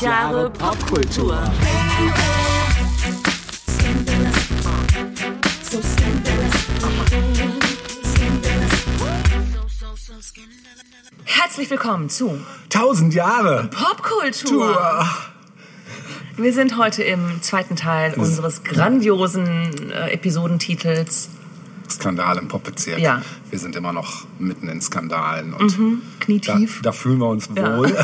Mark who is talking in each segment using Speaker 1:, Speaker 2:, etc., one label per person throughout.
Speaker 1: 1000 Jahre Popkultur. Herzlich willkommen zu
Speaker 2: 1000 Jahre
Speaker 1: Popkultur. Wir sind heute im zweiten Teil unseres grandiosen äh, Episodentitels
Speaker 2: Skandal im Popbezirk.
Speaker 1: Ja.
Speaker 2: Wir sind immer noch mitten in Skandalen und da,
Speaker 1: Knietief.
Speaker 2: da fühlen wir uns wohl.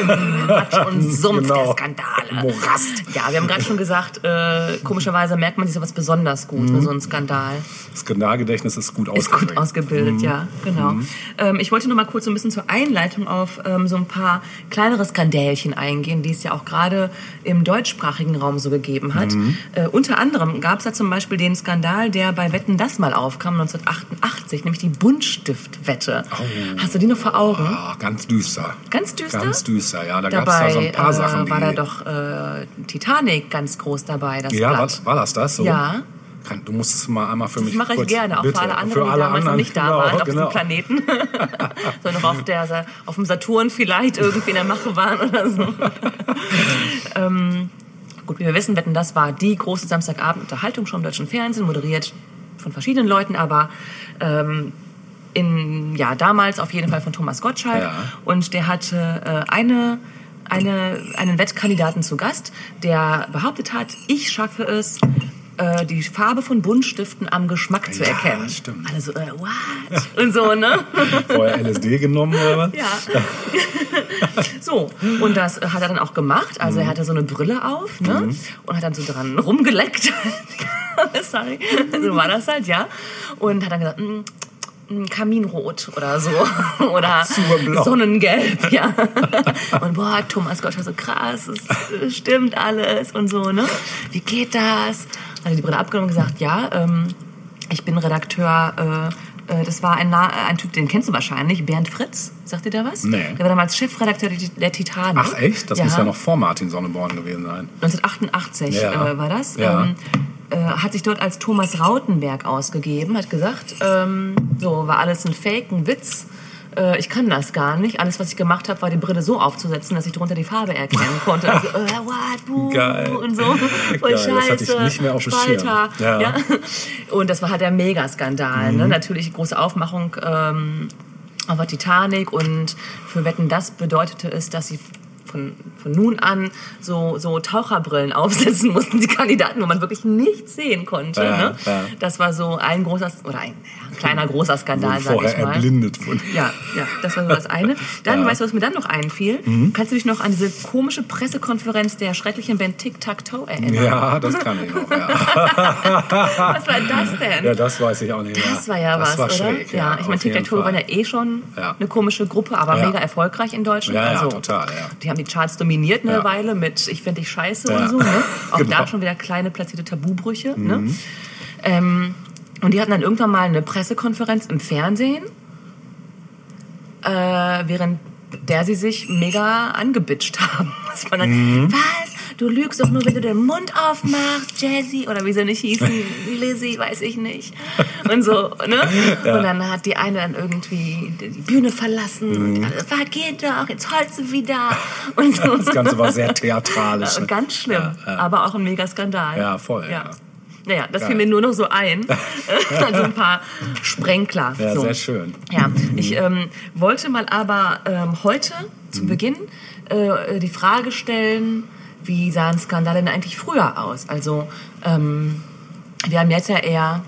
Speaker 1: Im Matsch und Sumpf
Speaker 2: Genau.
Speaker 1: der Skandale.
Speaker 2: Morast.
Speaker 1: Ja, wir haben gerade schon gesagt, äh, komischerweise merkt man sich sowas besonders gut,
Speaker 2: Mhm.
Speaker 1: so einem Skandal.
Speaker 2: Skandalgedächtnis ist gut
Speaker 1: Ist gut ausgebildet, ja, genau. Ähm, ich wollte nur mal kurz so ein bisschen zur Einleitung auf ähm, so ein paar kleinere Skandälchen eingehen, die es ja auch gerade im deutschsprachigen Raum so gegeben hat. Äh, unter anderem gab es da zum Beispiel den Skandal, der bei Wetten das mal aufkam, 1988, nämlich die Buntstiftwette. Hast du die noch vor Augen?
Speaker 2: Ah, ganz düster.
Speaker 1: Ganz düster?
Speaker 2: Ganz düster, ja. Da gab es da so ein paar
Speaker 1: äh,
Speaker 2: Sachen, die...
Speaker 1: war da doch äh, Titanic ganz groß dabei, das
Speaker 2: ja,
Speaker 1: Blatt.
Speaker 2: was, war das das so?
Speaker 1: Ja.
Speaker 2: Kann, du musst es mal einmal für
Speaker 1: Das
Speaker 2: mich
Speaker 1: mache ich
Speaker 2: kurz,
Speaker 1: gerne, auch
Speaker 2: bitte.
Speaker 1: für alle anderen, die
Speaker 2: alle
Speaker 1: damals noch
Speaker 2: anderen,
Speaker 1: nicht da
Speaker 2: genau,
Speaker 1: waren auf
Speaker 2: genau.
Speaker 1: diesem Planeten. Sondern noch auf, der, auf dem Saturn vielleicht irgendwie in der Mache waren oder so. ähm, gut, wie wir wissen, Wetten, das war die große Samstagabend-Unterhaltung im deutschen Fernsehen, moderiert von verschiedenen Leuten, aber ähm, in, ja, damals auf jeden Fall von Thomas Gottschalk.
Speaker 2: Ja.
Speaker 1: Und der hatte äh, eine, eine, einen Wettkandidaten zu Gast, der behauptet hat, ich schaffe es, äh, die Farbe von Buntstiften am Geschmack zu
Speaker 2: Ja,
Speaker 1: erkennen.
Speaker 2: stimmt.
Speaker 1: Alle so, äh, what? Und so, ne?
Speaker 2: Vorher LSD genommen oder was?
Speaker 1: Ja. so, und das hat er dann auch gemacht. Also er hatte so eine Brille auf ne? und hat dann so dran rumgeleckt. Sorry, so war das halt, ja. Und hat dann gesagt, mm, Kaminrot oder so. oder. Sonnengelb, ja. Und boah, Thomas Gottschalk so krass, es stimmt alles und so, ne? Wie geht das? Hat die Brille abgenommen und gesagt, ja, ähm, ich bin Redakteur, äh, äh, das war ein, ein Typ, den kennst du wahrscheinlich, Bernd Fritz. Sagt dir der was?
Speaker 2: Nee.
Speaker 1: Der war damals Chefredakteur der, Titanic.
Speaker 2: Ach echt? Das muss ja noch vor Martin Sonneborn gewesen sein.
Speaker 1: 1988
Speaker 2: Ja.
Speaker 1: äh, war das.
Speaker 2: Ja.
Speaker 1: Ähm, äh, hat sich dort als Thomas Rautenberg ausgegeben, hat gesagt, ähm, so war alles ein Fake, ein Witz. Äh, ich kann das gar nicht. Alles, was ich gemacht habe, war die Brille so aufzusetzen, dass ich drunter die Farbe erkennen konnte. Also, äh, what, buh,
Speaker 2: Geil.
Speaker 1: und so.
Speaker 2: Geil, das
Speaker 1: scheiße.
Speaker 2: hatte ich nicht mehr auf dem
Speaker 1: Spalter.
Speaker 2: Ja. Mhm.
Speaker 1: Und das war halt der Megaskandal. Ne? Natürlich große Aufmachung ähm, auf der Titanic und für Wetten das bedeutete es, dass sie von, von nun an so, so Taucherbrillen aufsetzen mussten, die Kandidaten, wo man wirklich nichts sehen konnte.
Speaker 2: Ja,
Speaker 1: ne?
Speaker 2: ja.
Speaker 1: Das war so ein großer, oder ein, kleiner großer Skandal, sag ich mal.
Speaker 2: erblindet von.
Speaker 1: Ja, ja, das war so das eine. Dann,
Speaker 2: Ja.
Speaker 1: weißt du, was mir dann noch einfiel? Kannst du dich noch an diese komische Pressekonferenz der schrecklichen Band Tic Tac Toe erinnern?
Speaker 2: Ja, das kann ich noch, ja.
Speaker 1: Was war das denn?
Speaker 2: Ja, das weiß ich auch nicht mehr.
Speaker 1: Das war ja
Speaker 2: das
Speaker 1: was,
Speaker 2: war
Speaker 1: oder?
Speaker 2: Schräg, ja,
Speaker 1: ich meine,
Speaker 2: jeden
Speaker 1: Tic-Tac-Toe
Speaker 2: Fall.
Speaker 1: waren ja eh schon eine komische Gruppe, aber mega erfolgreich in Deutschland.
Speaker 2: Ja, ja,
Speaker 1: also,
Speaker 2: total, ja.
Speaker 1: Die haben die Charts dominiert eine. Weile mit Ich finde dich scheiße und so. Ne? Auch
Speaker 2: Genau. Mhm.
Speaker 1: da schon wieder kleine platzierte Tabubrüche. Ne? Ähm, und die hatten dann irgendwann mal eine Pressekonferenz im Fernsehen, äh, während der sie sich mega angebitscht haben. Das war dann,
Speaker 2: Mhm.
Speaker 1: was? Du lügst doch nur, wenn du den Mund aufmachst, Jazzy, oder wie sie nicht hießen, Lizzie, weiß ich nicht. Und so, ne? Und dann hat die eine dann irgendwie die Bühne verlassen.
Speaker 2: Mhm.
Speaker 1: Und alle, "Was, geht doch, jetzt holst du wieder. Und so.
Speaker 2: Das Ganze war sehr theatralisch. ne?
Speaker 1: Ganz schlimm,
Speaker 2: Ja, ja.
Speaker 1: aber auch ein Megaskandal.
Speaker 2: Ja, voll, ja.
Speaker 1: Naja, das
Speaker 2: Geil.
Speaker 1: fiel mir nur noch so ein. also ein paar Sprenkler.
Speaker 2: Ja,
Speaker 1: so.
Speaker 2: sehr schön.
Speaker 1: Ja, ich ähm, wollte mal aber ähm, heute zu Beginn äh, die Frage stellen, wie sahen Skandale denn eigentlich früher aus? Also ähm, wir haben jetzt ja eher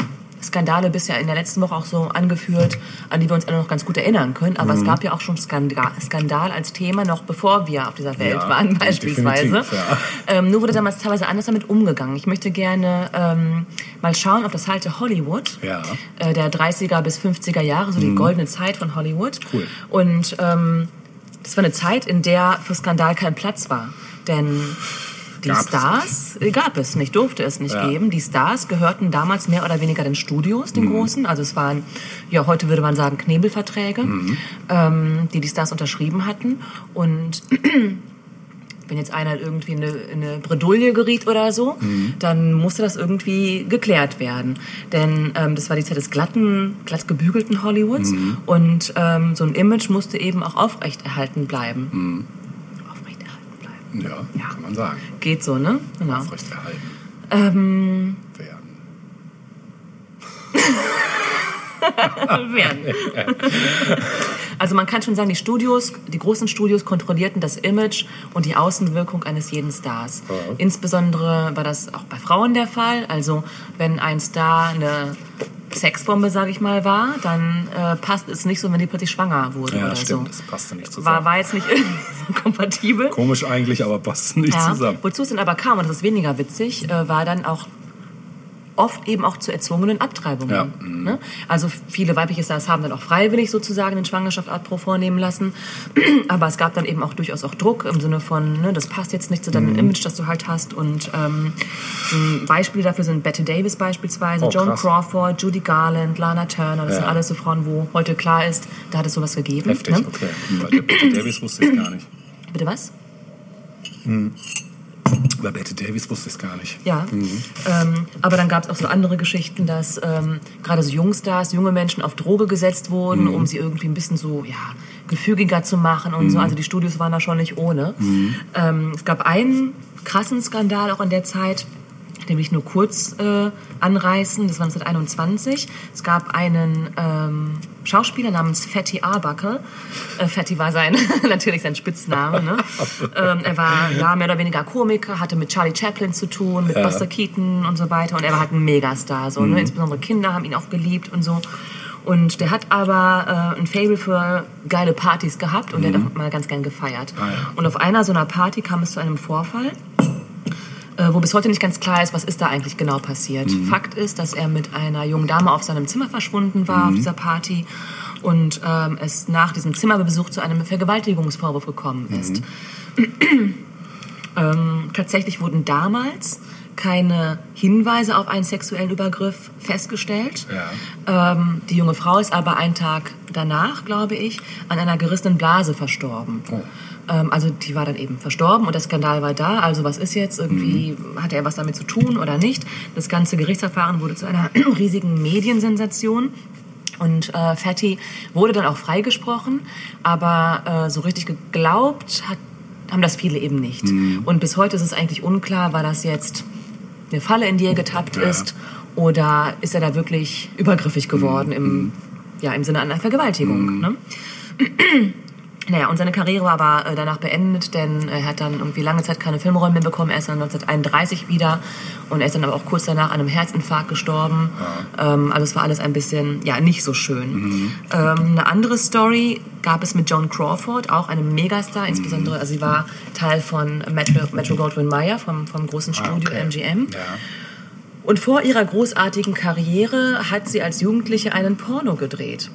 Speaker 1: Skandale bisher in der letzten Woche auch so angeführt, an die wir uns alle noch ganz gut erinnern können. Aber es gab ja auch schon Skandal, Skandal als Thema, noch bevor wir auf dieser Welt
Speaker 2: Ja,
Speaker 1: waren beispielsweise.
Speaker 2: ja.
Speaker 1: Ähm, nur wurde damals teilweise anders damit umgegangen. Ich möchte gerne ähm, mal schauen auf das alte Hollywood
Speaker 2: Ja.
Speaker 1: äh, der 30er bis 50er Jahre, so die goldene Zeit von Hollywood.
Speaker 2: Mhm. Cool.
Speaker 1: Und ähm, das war eine Zeit, in der für Skandal kein Platz war. Denn die
Speaker 2: Gab
Speaker 1: Stars äh, gab es nicht, durfte es nicht
Speaker 2: Ja.
Speaker 1: geben. Die Stars gehörten damals mehr oder weniger den Studios, den großen. Also es waren, ja, heute würde man sagen, Knebelverträge, ähm, die die Stars unterschrieben hatten. Und wenn jetzt einer irgendwie in eine, in eine Bredouille geriet oder so, dann musste das irgendwie geklärt werden. Denn ähm, das war die Zeit des glatten, glatt gebügelten Hollywoods und ähm, so ein Image musste eben auch aufrechterhalten bleiben. Aufrechterhalten bleiben.
Speaker 2: Ja,
Speaker 1: Ja.
Speaker 2: kann man sagen.
Speaker 1: Geht so, ne? Genau.
Speaker 2: Aufrechterhalten
Speaker 1: Ähm,
Speaker 2: werden.
Speaker 1: werden. Also man kann schon sagen, die Studios, die großen Studios kontrollierten das Image und die Außenwirkung eines jeden Stars.
Speaker 2: Ja.
Speaker 1: Insbesondere war das auch bei Frauen der Fall. Also wenn ein Star eine Sexbombe, sage ich mal, war, dann äh, passt es nicht so, wenn die plötzlich schwanger wurde
Speaker 2: Ja,
Speaker 1: oder
Speaker 2: stimmt,
Speaker 1: so.
Speaker 2: das passte nicht zusammen.
Speaker 1: War, war jetzt nicht irgendwie so kompatibel.
Speaker 2: Komisch eigentlich, aber passte nicht
Speaker 1: Ja.
Speaker 2: zusammen.
Speaker 1: Wozu es dann aber kam, und das ist weniger witzig, äh, war dann auch oft eben auch zu erzwungenen Abtreibungen.
Speaker 2: Ja, mhm.
Speaker 1: Ne? Also viele weibliche Stars haben dann auch freiwillig sozusagen den Schwangerschaftsabbruch vornehmen lassen. Aber es gab dann eben auch durchaus auch Druck im Sinne von, ne, das passt jetzt nicht zu
Speaker 2: Mhm.
Speaker 1: deinem Image, das du halt hast. Und ähm, Beispiele dafür sind Bette Davis beispielsweise,
Speaker 2: Oh,
Speaker 1: Joan
Speaker 2: krass.
Speaker 1: Crawford, Judy Garland, Lana Turner. Das
Speaker 2: Ja.
Speaker 1: sind alles so Frauen, wo heute klar ist, da hat es sowas gegeben.
Speaker 2: Heftig,
Speaker 1: Ne?
Speaker 2: okay. Bette Davis wusste ich gar nicht.
Speaker 1: Bitte was?
Speaker 2: Bei Bette Davis wusste ich es gar nicht.
Speaker 1: Ja, ähm, aber dann gab es auch so andere Geschichten, dass ähm, gerade so Jungstars, junge Menschen auf Droge gesetzt wurden, um sie irgendwie ein bisschen so ja, gefügiger zu machen und so. Also die Studios waren da schon nicht ohne. Ähm, es gab einen krassen Skandal auch in der Zeit, den will ich nur kurz äh, anreißen. Das war 1921. Es gab einen ähm, Schauspieler namens Fatty Arbuckle. Äh, Fatty war sein natürlich sein Spitzname. Ne? ähm, er war ja, mehr oder weniger Komiker, hatte mit Charlie Chaplin zu tun, mit
Speaker 2: Ja.
Speaker 1: Buster Keaton und so weiter. Und er war halt ein Megastar. So, ne? Insbesondere Kinder haben ihn auch geliebt und so. Und der hat aber äh, ein Fable für geile Partys gehabt und der hat auch mal ganz gern gefeiert.
Speaker 2: Ah, ja.
Speaker 1: Und auf einer so einer Party kam es zu einem Vorfall wo bis heute nicht ganz klar ist, was ist da eigentlich genau passiert. Fakt ist, dass er mit einer jungen Dame auf seinem Zimmer verschwunden war auf dieser Party und ähm, es nach diesem Zimmerbesuch zu einem Vergewaltigungsvorwurf gekommen ist. ähm, tatsächlich wurden damals keine Hinweise auf einen sexuellen Übergriff festgestellt.
Speaker 2: Ja.
Speaker 1: Ähm, die junge Frau ist aber einen Tag danach, glaube ich, an einer gerissenen Blase verstorben.
Speaker 2: Oh.
Speaker 1: Ähm, also die war dann eben verstorben und der Skandal war da. Also was ist jetzt? Irgendwie hatte er was damit zu tun oder nicht? Das ganze Gerichtsverfahren wurde zu einer riesigen Mediensensation. Und äh, Fatty wurde dann auch freigesprochen, aber äh, so richtig geglaubt hat, haben das viele eben nicht. Und bis heute ist es eigentlich unklar, war das jetzt eine Falle, in die er getappt
Speaker 2: Ja.
Speaker 1: ist, oder ist er da wirklich übergriffig geworden im, ja, im Sinne einer Vergewaltigung. Ne? Naja, und seine Karriere war aber äh, danach beendet, denn er hat dann irgendwie lange Zeit keine Filmrollen mehr bekommen. Er ist dann 1931 wieder und er ist dann aber auch kurz danach an einem Herzinfarkt gestorben. Ähm, also es war alles ein bisschen, ja, nicht so schön. Ähm, eine andere Story gab es mit Joan Crawford, auch einem Megastar, insbesondere, also sie war Teil von Metro, Metro Goldwyn Mayer vom, vom großen
Speaker 2: Ah,
Speaker 1: Studio
Speaker 2: okay.
Speaker 1: MGM.
Speaker 2: Ja.
Speaker 1: Und vor ihrer großartigen Karriere hat sie als Jugendliche einen Porno gedreht.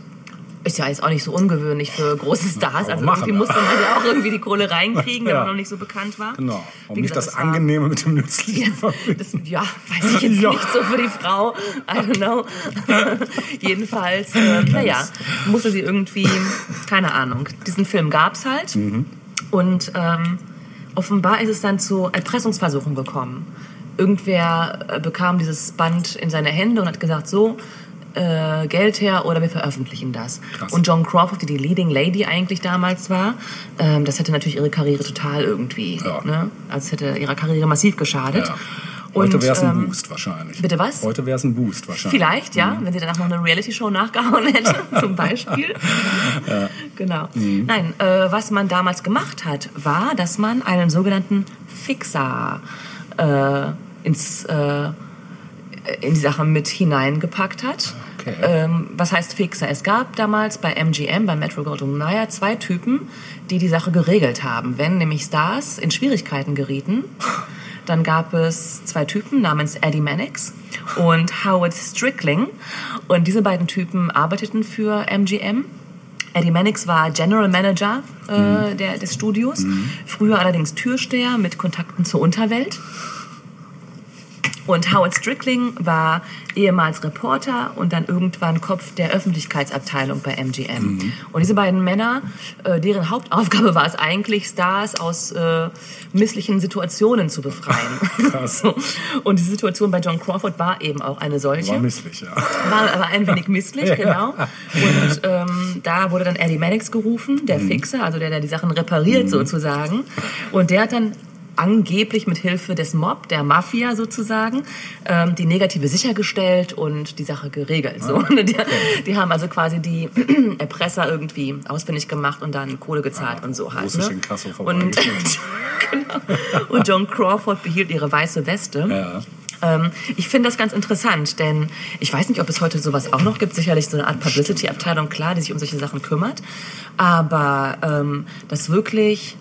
Speaker 1: Ist ja jetzt auch nicht so ungewöhnlich für große Stars. Also
Speaker 2: machen,
Speaker 1: irgendwie musste
Speaker 2: ja.
Speaker 1: man ja auch irgendwie die Kohle reinkriegen, wenn
Speaker 2: Ja.
Speaker 1: man noch nicht so bekannt war.
Speaker 2: Genau. Und
Speaker 1: Wie
Speaker 2: nicht
Speaker 1: gesagt,
Speaker 2: das
Speaker 1: es war-
Speaker 2: Angenehme mit dem Nützlichen.
Speaker 1: das, ja, weiß ich jetzt
Speaker 2: Ja.
Speaker 1: nicht so für die Frau. I don't know. Jedenfalls, äh, naja, musste sie irgendwie, keine Ahnung. Diesen Film gab's halt. Und ähm, offenbar ist es dann zu Erpressungsversuchen gekommen. Irgendwer äh, bekam dieses Band in seine Hände und hat gesagt, so, äh, Geld her oder wir veröffentlichen das.
Speaker 2: Krass.
Speaker 1: Und Joan Crawford, die die Leading Lady eigentlich damals war, ähm, das hätte natürlich ihre Karriere total irgendwie,
Speaker 2: Ja.
Speaker 1: ne? also hätte ihrer Karriere massiv geschadet.
Speaker 2: Ja. Heute wäre es ein
Speaker 1: ähm,
Speaker 2: Boost wahrscheinlich.
Speaker 1: bitte was?
Speaker 2: Heute wäre es ein Boost wahrscheinlich.
Speaker 1: Vielleicht, ja, wenn sie danach noch eine Reality-Show nachgehauen hätte, zum Beispiel. Genau. Nein, äh, was man damals gemacht hat, war, dass man einen sogenannten Fixer äh, ins, äh, in die Sache mit hineingepackt hat.
Speaker 2: Okay.
Speaker 1: Ähm, was heißt Fixer? Es gab damals bei MGM, bei Metro Goldwyn Mayer, zwei Typen, die die Sache geregelt haben. Wenn nämlich Stars in Schwierigkeiten gerieten, dann gab es zwei Typen namens Eddie Mannix und Howard Strickling. Und diese beiden Typen arbeiteten für MGM. Eddie Mannix war General Manager äh, der, des Studios, früher allerdings Türsteher mit Kontakten zur Unterwelt. Und Howard Strickling war ehemals Reporter und dann irgendwann Kopf der Öffentlichkeitsabteilung bei MGM. Und diese beiden Männer, äh, deren Hauptaufgabe war es eigentlich, Stars aus äh, misslichen Situationen zu befreien.
Speaker 2: Krass.
Speaker 1: so. Und diese Situation bei John Crawford war eben auch eine solche.
Speaker 2: War misslich, ja.
Speaker 1: War aber ein wenig misslich, genau. Und ähm, da wurde dann Eddie Mannix gerufen, der Fixer, also der, der die Sachen repariert sozusagen. Und der hat dann angeblich mit Hilfe des Mob, der Mafia sozusagen, ähm, die Negative sichergestellt und die Sache geregelt. So.
Speaker 2: Ah,
Speaker 1: Die, die haben also quasi die Erpresser irgendwie ausfindig gemacht und dann Kohle gezahlt
Speaker 2: Ah,
Speaker 1: und so halt. Ne? Und, genau. und John Crawford behielt ihre weiße Weste.
Speaker 2: Ja.
Speaker 1: Ähm, ich finde das ganz interessant, denn ich weiß nicht, ob es heute sowas auch noch gibt. Sicherlich so eine Art Publicity-Abteilung, klar, die sich um solche Sachen kümmert. Aber ähm, dass wirklich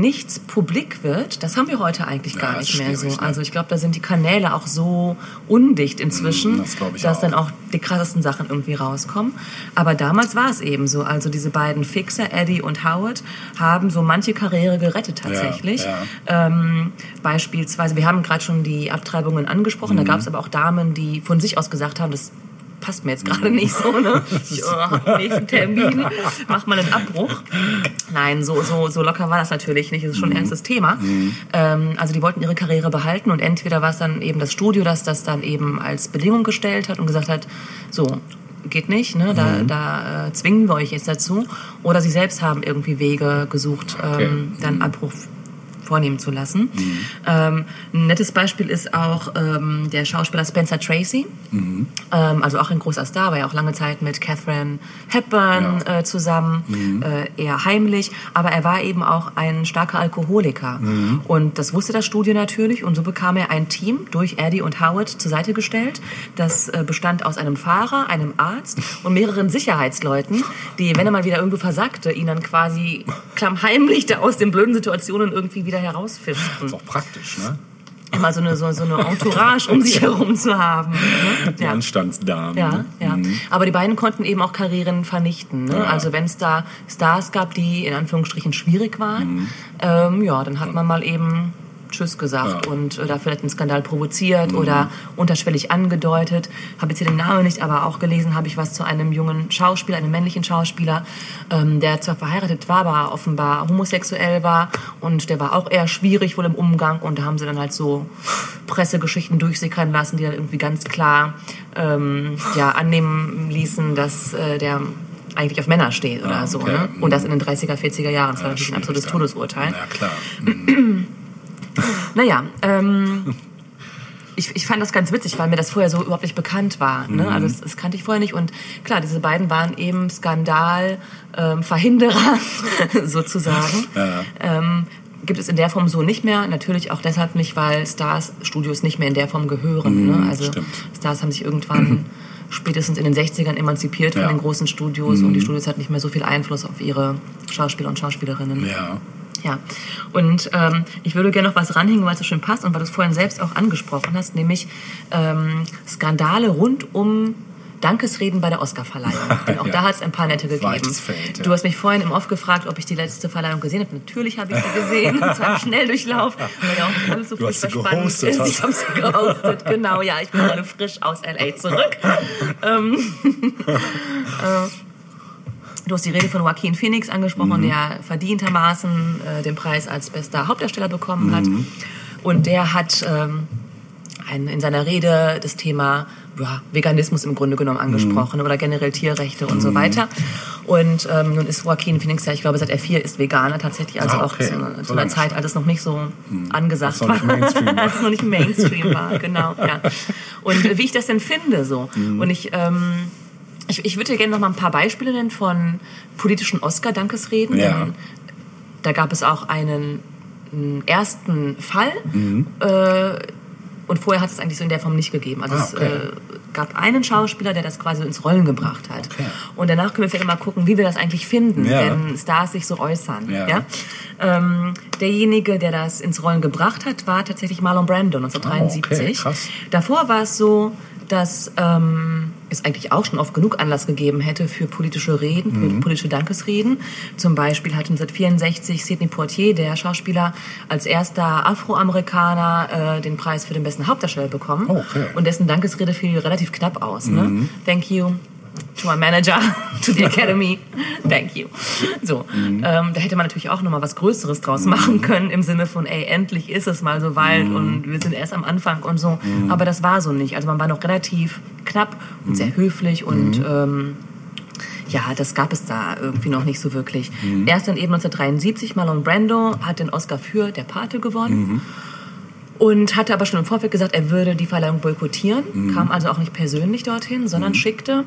Speaker 1: nichts publik wird, das haben wir heute eigentlich gar
Speaker 2: Ja,
Speaker 1: nicht mehr so.
Speaker 2: ne?
Speaker 1: Also ich glaube, da sind die Kanäle auch so undicht inzwischen,
Speaker 2: Mm, das
Speaker 1: dass
Speaker 2: auch.
Speaker 1: dann auch die krassesten Sachen irgendwie rauskommen. Aber damals war es eben so. Also diese beiden Fixer, Eddie und Howard, haben so manche Karriere gerettet tatsächlich.
Speaker 2: ja.
Speaker 1: Ähm, beispielsweise, wir haben gerade schon die Abtreibungen angesprochen,
Speaker 2: Mhm.
Speaker 1: da gab es aber auch Damen, die von sich aus gesagt haben, das passt mir jetzt gerade
Speaker 2: Mhm.
Speaker 1: nicht so, ne? Ich oh, nächsten Termin, mach mal einen Abbruch. Nein, so, so, so locker war das natürlich nicht. Das ist schon
Speaker 2: Mhm.
Speaker 1: ein ernstes Thema. Ähm, also die wollten ihre Karriere behalten und entweder war es dann eben das Studio, das das dann eben als Bedingung gestellt hat und gesagt hat, so, geht nicht, ne? da,
Speaker 2: Mhm.
Speaker 1: da äh, zwingen wir euch jetzt dazu. Oder sie selbst haben irgendwie Wege gesucht,
Speaker 2: Okay.
Speaker 1: ähm, dann Abbruch vornehmen zu lassen.
Speaker 2: Mhm.
Speaker 1: Ähm, ein nettes Beispiel ist auch ähm, der Schauspieler Spencer Tracy.
Speaker 2: Mhm.
Speaker 1: Ähm, also auch ein großer Star, war ja auch lange Zeit mit Catherine Hepburn
Speaker 2: Ja.
Speaker 1: äh, zusammen,
Speaker 2: Mhm.
Speaker 1: äh, eher heimlich. Aber er war eben auch ein starker Alkoholiker.
Speaker 2: Mhm.
Speaker 1: Und das wusste das Studio natürlich. Und so bekam er ein Team durch Eddie und Howard zur Seite gestellt. Das äh, bestand aus einem Fahrer, einem Arzt und mehreren Sicherheitsleuten, die, wenn er mal wieder irgendwo versagte, ihn dann quasi klammheimlich da aus den blöden Situationen irgendwie wieder herausfischten.
Speaker 2: Ist auch praktisch, ne?
Speaker 1: Immer so eine, so, so eine Entourage um sich herum zu haben. Ne?
Speaker 2: Die Anstandsdamen.
Speaker 1: Ja,
Speaker 2: ne?
Speaker 1: ja. Aber die beiden konnten eben auch Karrieren vernichten. Ne?
Speaker 2: Ja.
Speaker 1: Also wenn es da Stars gab, die in Anführungsstrichen schwierig waren,
Speaker 2: Mhm.
Speaker 1: ähm, ja, dann hat man mal eben Tschüss gesagt
Speaker 2: Ja.
Speaker 1: und äh, da vielleicht einen Skandal provoziert oder unterschwellig angedeutet. Habe jetzt hier den Namen nicht, aber auch gelesen habe ich was zu einem jungen Schauspieler, einem männlichen Schauspieler, ähm, der zwar verheiratet war, aber offenbar homosexuell war und der war auch eher schwierig wohl im Umgang und da haben sie dann halt so Pressegeschichten durchsickern lassen, die dann irgendwie ganz klar ähm, ja, annehmen ließen, dass äh, der eigentlich auf Männer steht oder
Speaker 2: Ah,
Speaker 1: so.
Speaker 2: okay.
Speaker 1: Ne? Und das in den 30er, 40er Jahren. Das war natürlich ein absolutes
Speaker 2: dann.
Speaker 1: Todesurteil.
Speaker 2: Ja, klar.
Speaker 1: Naja, ähm, ich, ich fand das ganz witzig, weil mir das vorher so überhaupt nicht bekannt war. Ne?
Speaker 2: Mhm.
Speaker 1: Also das, das kannte ich vorher nicht. Und klar, diese beiden waren eben Skandalverhinderer sozusagen.
Speaker 2: Ja.
Speaker 1: Ähm, gibt es in der Form so nicht mehr. Natürlich auch deshalb nicht, weil Stars-Studios nicht mehr in der Form gehören. ne? Also
Speaker 2: Mhm, stimmt.
Speaker 1: Stars haben sich irgendwann spätestens in den 60ern emanzipiert von
Speaker 2: Ja. Mhm.
Speaker 1: den großen Studios und die Studios hatten nicht mehr so viel Einfluss auf ihre Schauspieler und Schauspielerinnen.
Speaker 2: Ja.
Speaker 1: Ja, und ähm, ich würde gerne noch was ranhängen, weil es so schön passt und weil du es vorhin selbst auch angesprochen hast, nämlich ähm, Skandale rund um Dankesreden bei der Oscarverleihung. Denn auch
Speaker 2: Ja.
Speaker 1: da hat es ein paar nette gegeben.
Speaker 2: Feld, ja.
Speaker 1: Du hast mich vorhin im Off gefragt, ob ich die letzte Verleihung gesehen habe. Natürlich habe ich sie gesehen, zwar im Schnelldurchlauf, weil ja auch alles so
Speaker 2: Du hast sie
Speaker 1: furchtbar spannend
Speaker 2: gehostet,
Speaker 1: ist.
Speaker 2: hast
Speaker 1: Ich habe sie gehostet, genau, ja, ich bin gerade frisch aus L.A. zurück. ähm, äh, Du hast die Rede von Joaquin Phoenix angesprochen,
Speaker 2: Mhm.
Speaker 1: der verdientermaßen äh, den Preis als bester Hauptdarsteller bekommen hat.
Speaker 2: Mhm.
Speaker 1: Und der hat ähm, ein, in seiner Rede das Thema ja, Veganismus im Grunde genommen angesprochen oder generell Tierrechte und
Speaker 2: Mhm.
Speaker 1: so weiter. Und ähm, nun ist Joaquin Phoenix ja, ich glaube, seit er vier ist Veganer tatsächlich, also
Speaker 2: Ah,
Speaker 1: auch
Speaker 2: okay.
Speaker 1: zu,
Speaker 2: So
Speaker 1: zu einer Zeit, als es noch nicht so angesagt
Speaker 2: noch nicht
Speaker 1: war. Als es noch nicht Mainstream war, genau. Ja. Und äh, wie ich das denn finde so.
Speaker 2: Mhm.
Speaker 1: Und ich... Ähm, ich, ich würde gerne noch mal ein paar Beispiele nennen von politischen Oscar-Dankesreden.
Speaker 2: Ja.
Speaker 1: Denn Da gab es auch einen, einen ersten Fall.
Speaker 2: Mhm.
Speaker 1: Äh, und vorher hat es eigentlich so in der Form nicht gegeben. Also
Speaker 2: Ah,
Speaker 1: es
Speaker 2: okay.
Speaker 1: äh, gab einen Schauspieler, der das quasi ins Rollen gebracht hat.
Speaker 2: Okay.
Speaker 1: Und danach können wir vielleicht mal gucken, wie wir das eigentlich finden,
Speaker 2: Ja.
Speaker 1: wenn Stars sich so äußern.
Speaker 2: Ja.
Speaker 1: Ja? Ähm, derjenige, der das ins Rollen gebracht hat, war tatsächlich Marlon Brando 1973.
Speaker 2: Oh, okay.
Speaker 1: Davor war es so, dass ähm, es eigentlich auch schon oft genug Anlass gegeben hätte für politische Reden,
Speaker 2: Mhm.
Speaker 1: politische Dankesreden. Zum Beispiel hat 1964 Sidney Poitier, der Schauspieler, als erster Afroamerikaner äh, den Preis für den besten Hauptdarsteller bekommen.
Speaker 2: Okay. Mhm.
Speaker 1: Und dessen Dankesrede fiel relativ knapp aus. Ne? Thank you to my manager, to the academy, thank you. So,
Speaker 2: Mhm.
Speaker 1: ähm, da hätte man natürlich auch noch mal was Größeres draus machen können im Sinne von, ey, endlich ist es mal so weit
Speaker 2: Mhm.
Speaker 1: und wir sind erst am Anfang und so. Aber das war so nicht. Also man war noch relativ knapp und
Speaker 2: Mhm.
Speaker 1: sehr höflich und ähm, ja, das gab es da irgendwie noch nicht so wirklich. Erst dann eben 1973, Marlon Brando hat den Oscar für Der Pate gewonnen. Und hatte aber schon im Vorfeld gesagt, er würde die Verleihung boykottieren, kam also auch nicht persönlich dorthin, sondern schickte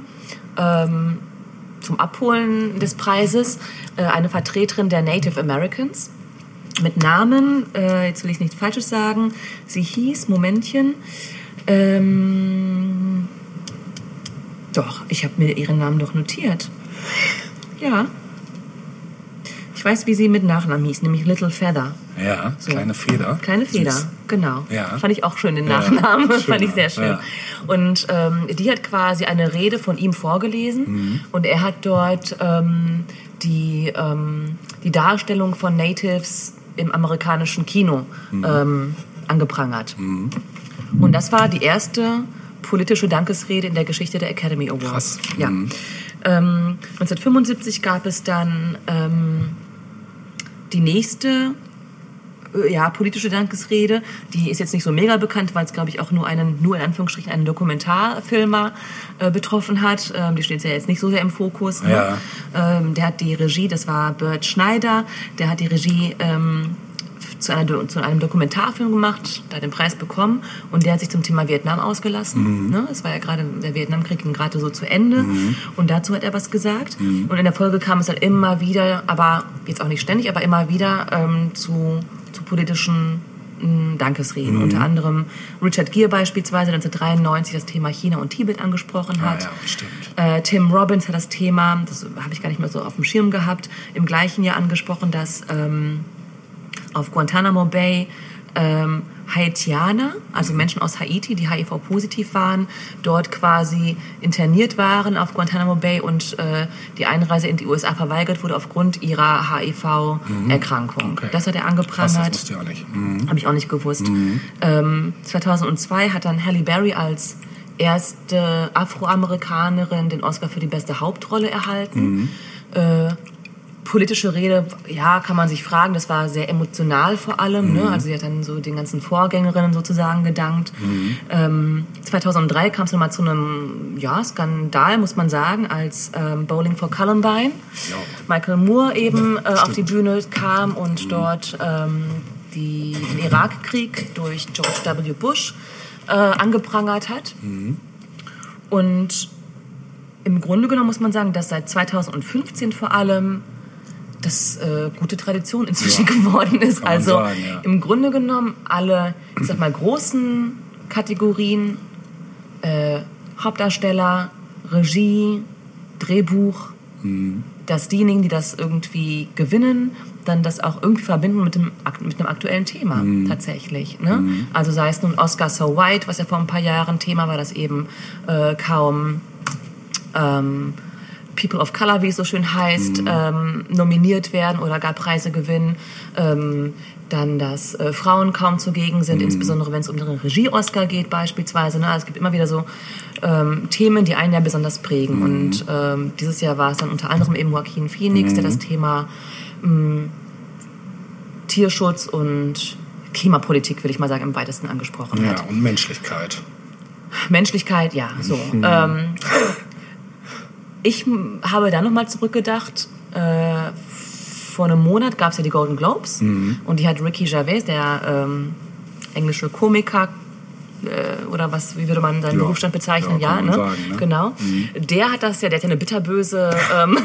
Speaker 1: ähm, zum Abholen des Preises äh, eine Vertreterin der Native Americans mit Namen, äh, jetzt will ich nichts Falsches sagen, sie hieß, Momentchen, ähm, doch, ich habe mir ihren Namen doch notiert. Ja. Ich weiß, wie sie mit Nachnamen hieß, nämlich Little Feather.
Speaker 2: Ja, kleine Feder.
Speaker 1: Kleine Feder,
Speaker 2: Süß.
Speaker 1: genau.
Speaker 2: Ja.
Speaker 1: Fand ich auch schön, den
Speaker 2: Ja,
Speaker 1: Nachnamen. Fand
Speaker 2: schöner,
Speaker 1: ich sehr schön.
Speaker 2: ja.
Speaker 1: Und ähm, die hat quasi eine Rede von ihm vorgelesen.
Speaker 2: Mhm.
Speaker 1: Und er hat dort ähm, die, ähm, die Darstellung von Natives im amerikanischen Kino
Speaker 2: Mhm.
Speaker 1: ähm, angeprangert. Und das war die erste politische Dankesrede in der Geschichte der Academy Awards.
Speaker 2: Krass.
Speaker 1: Ja.
Speaker 2: Mhm.
Speaker 1: Ähm, 1975 gab es dann ähm, die nächste äh, ja, politische Dankesrede. Die ist jetzt nicht so mega bekannt, weil es, glaube ich, auch nur einen, nur in Anführungsstrichen einen Dokumentarfilmer äh, betroffen hat. Ähm, die steht ja jetzt nicht so sehr im Fokus. Ne?
Speaker 2: Ja.
Speaker 1: Ähm, der hat die Regie, das war Bert Schneider, der hat die Regie ähm, zu, einer, zu einem Dokumentarfilm gemacht, da hat den Preis bekommen und der hat sich zum Thema Vietnam ausgelassen. Ne? Es war ja gerade, der Vietnamkrieg ging gerade so zu Ende und dazu hat er was gesagt. Und in der Folge kam es dann immer wieder, aber jetzt auch nicht ständig, aber immer wieder ähm, zu, zu politischen mh, Dankesreden. Unter anderem Richard Gere beispielsweise 1993 das Thema China und Tibet angesprochen
Speaker 2: Ah,
Speaker 1: hat.
Speaker 2: ja, stimmt.
Speaker 1: Äh, Tim Robbins hat das Thema, das habe ich gar nicht mehr so auf dem Schirm gehabt, im gleichen Jahr angesprochen, dass ähm, auf Guantanamo Bay ähm, Haitianer, also Menschen aus Haiti, die HIV-positiv waren, dort quasi interniert waren auf Guantanamo Bay und äh, die Einreise in die USA verweigert wurde aufgrund ihrer HIV-Erkrankung.
Speaker 2: Okay.
Speaker 1: Das hat er
Speaker 2: Krass, das
Speaker 1: angeprangert.
Speaker 2: wusste ich auch nicht. Mhm.
Speaker 1: Habe ich auch nicht gewusst. Ähm, 2002 hat dann Halle Berry als erste Afroamerikanerin den Oscar für die beste Hauptrolle erhalten. Äh, politische Rede, ja, kann man sich fragen, das war sehr emotional vor allem. Ne? Also sie hat dann so den ganzen Vorgängerinnen sozusagen gedankt. Ähm, 2003 kam es nochmal zu einem ja, Skandal, muss man sagen, als ähm, Bowling for Columbine.
Speaker 2: Ja.
Speaker 1: Michael Moore eben äh, auf die Bühne kam und dort ähm, die, den Irakkrieg durch George W. Bush äh, angeprangert hat. Und im Grunde genommen muss man sagen, dass seit 2015 vor allem das äh, gute Tradition inzwischen
Speaker 2: Ja,
Speaker 1: geworden ist. Also
Speaker 2: sagen, ja.
Speaker 1: im Grunde genommen alle, ich sag mal, großen Kategorien, äh, Hauptdarsteller, Regie, Drehbuch,
Speaker 2: Mhm.
Speaker 1: dass diejenigen, die das irgendwie gewinnen, dann das auch irgendwie verbinden mit dem mit einem aktuellen Thema
Speaker 2: Mhm.
Speaker 1: tatsächlich. Ne? Also sei es nun Oscar So White, was ja vor ein paar Jahren Thema war, dass eben äh, kaum ähm, People of Color, wie es so schön heißt, ähm, nominiert werden oder gar Preise gewinnen. Ähm, dann, dass äh, Frauen kaum zugegen sind, insbesondere wenn es um den Regie-Oscar geht beispielsweise. Ne? Also es gibt immer wieder so ähm, Themen, die einen ja besonders prägen. Und ähm, dieses Jahr war es dann unter anderem eben Joaquin Phoenix, der das Thema mh, Tierschutz und Klimapolitik, will ich mal sagen, im weitesten angesprochen hat.
Speaker 2: Ja, und Menschlichkeit.
Speaker 1: Menschlichkeit, ja, so. Ähm, ich habe dann nochmal zurückgedacht. Äh, vor einem Monat gab es ja die Golden Globes und die hat Ricky Gervais, der ähm, englische Komiker, äh, oder was, wie würde man seinen
Speaker 2: Ja.
Speaker 1: Berufsstand bezeichnen?
Speaker 2: Ja,
Speaker 1: Ja, ne?
Speaker 2: sagen, ne?
Speaker 1: Genau. Der hat das ja, der hat ja eine bitterböse ähm,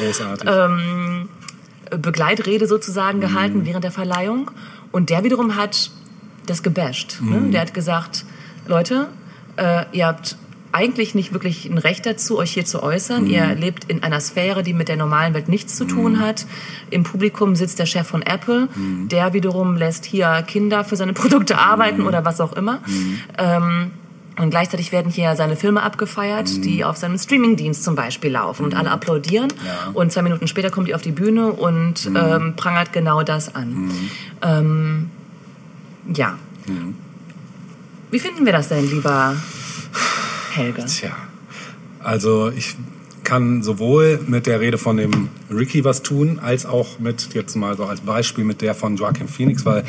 Speaker 2: großartig.
Speaker 1: Ähm, Begleitrede sozusagen gehalten während der Verleihung. Und der wiederum hat das gebasht. Ne? Der hat gesagt, Leute, äh, ihr habt eigentlich nicht wirklich ein Recht dazu, euch hier zu äußern. Ihr lebt in einer Sphäre, die mit der normalen Welt nichts zu tun hat. Im Publikum sitzt der Chef von Apple. Der wiederum lässt hier Kinder für seine Produkte arbeiten oder was auch immer. Ähm, und gleichzeitig werden hier seine Filme abgefeiert, die auf seinem Streamingdienst zum Beispiel laufen und alle applaudieren.
Speaker 2: Ja.
Speaker 1: Und zwei Minuten später kommt die auf die Bühne und ähm, prangert genau das an. Ähm, ja. Wie finden wir das denn, lieber Helge?
Speaker 2: Tja, also ich kann sowohl mit der Rede von dem Ricky was tun, als auch mit, jetzt mal so als Beispiel, mit der von Joaquin Phoenix, weil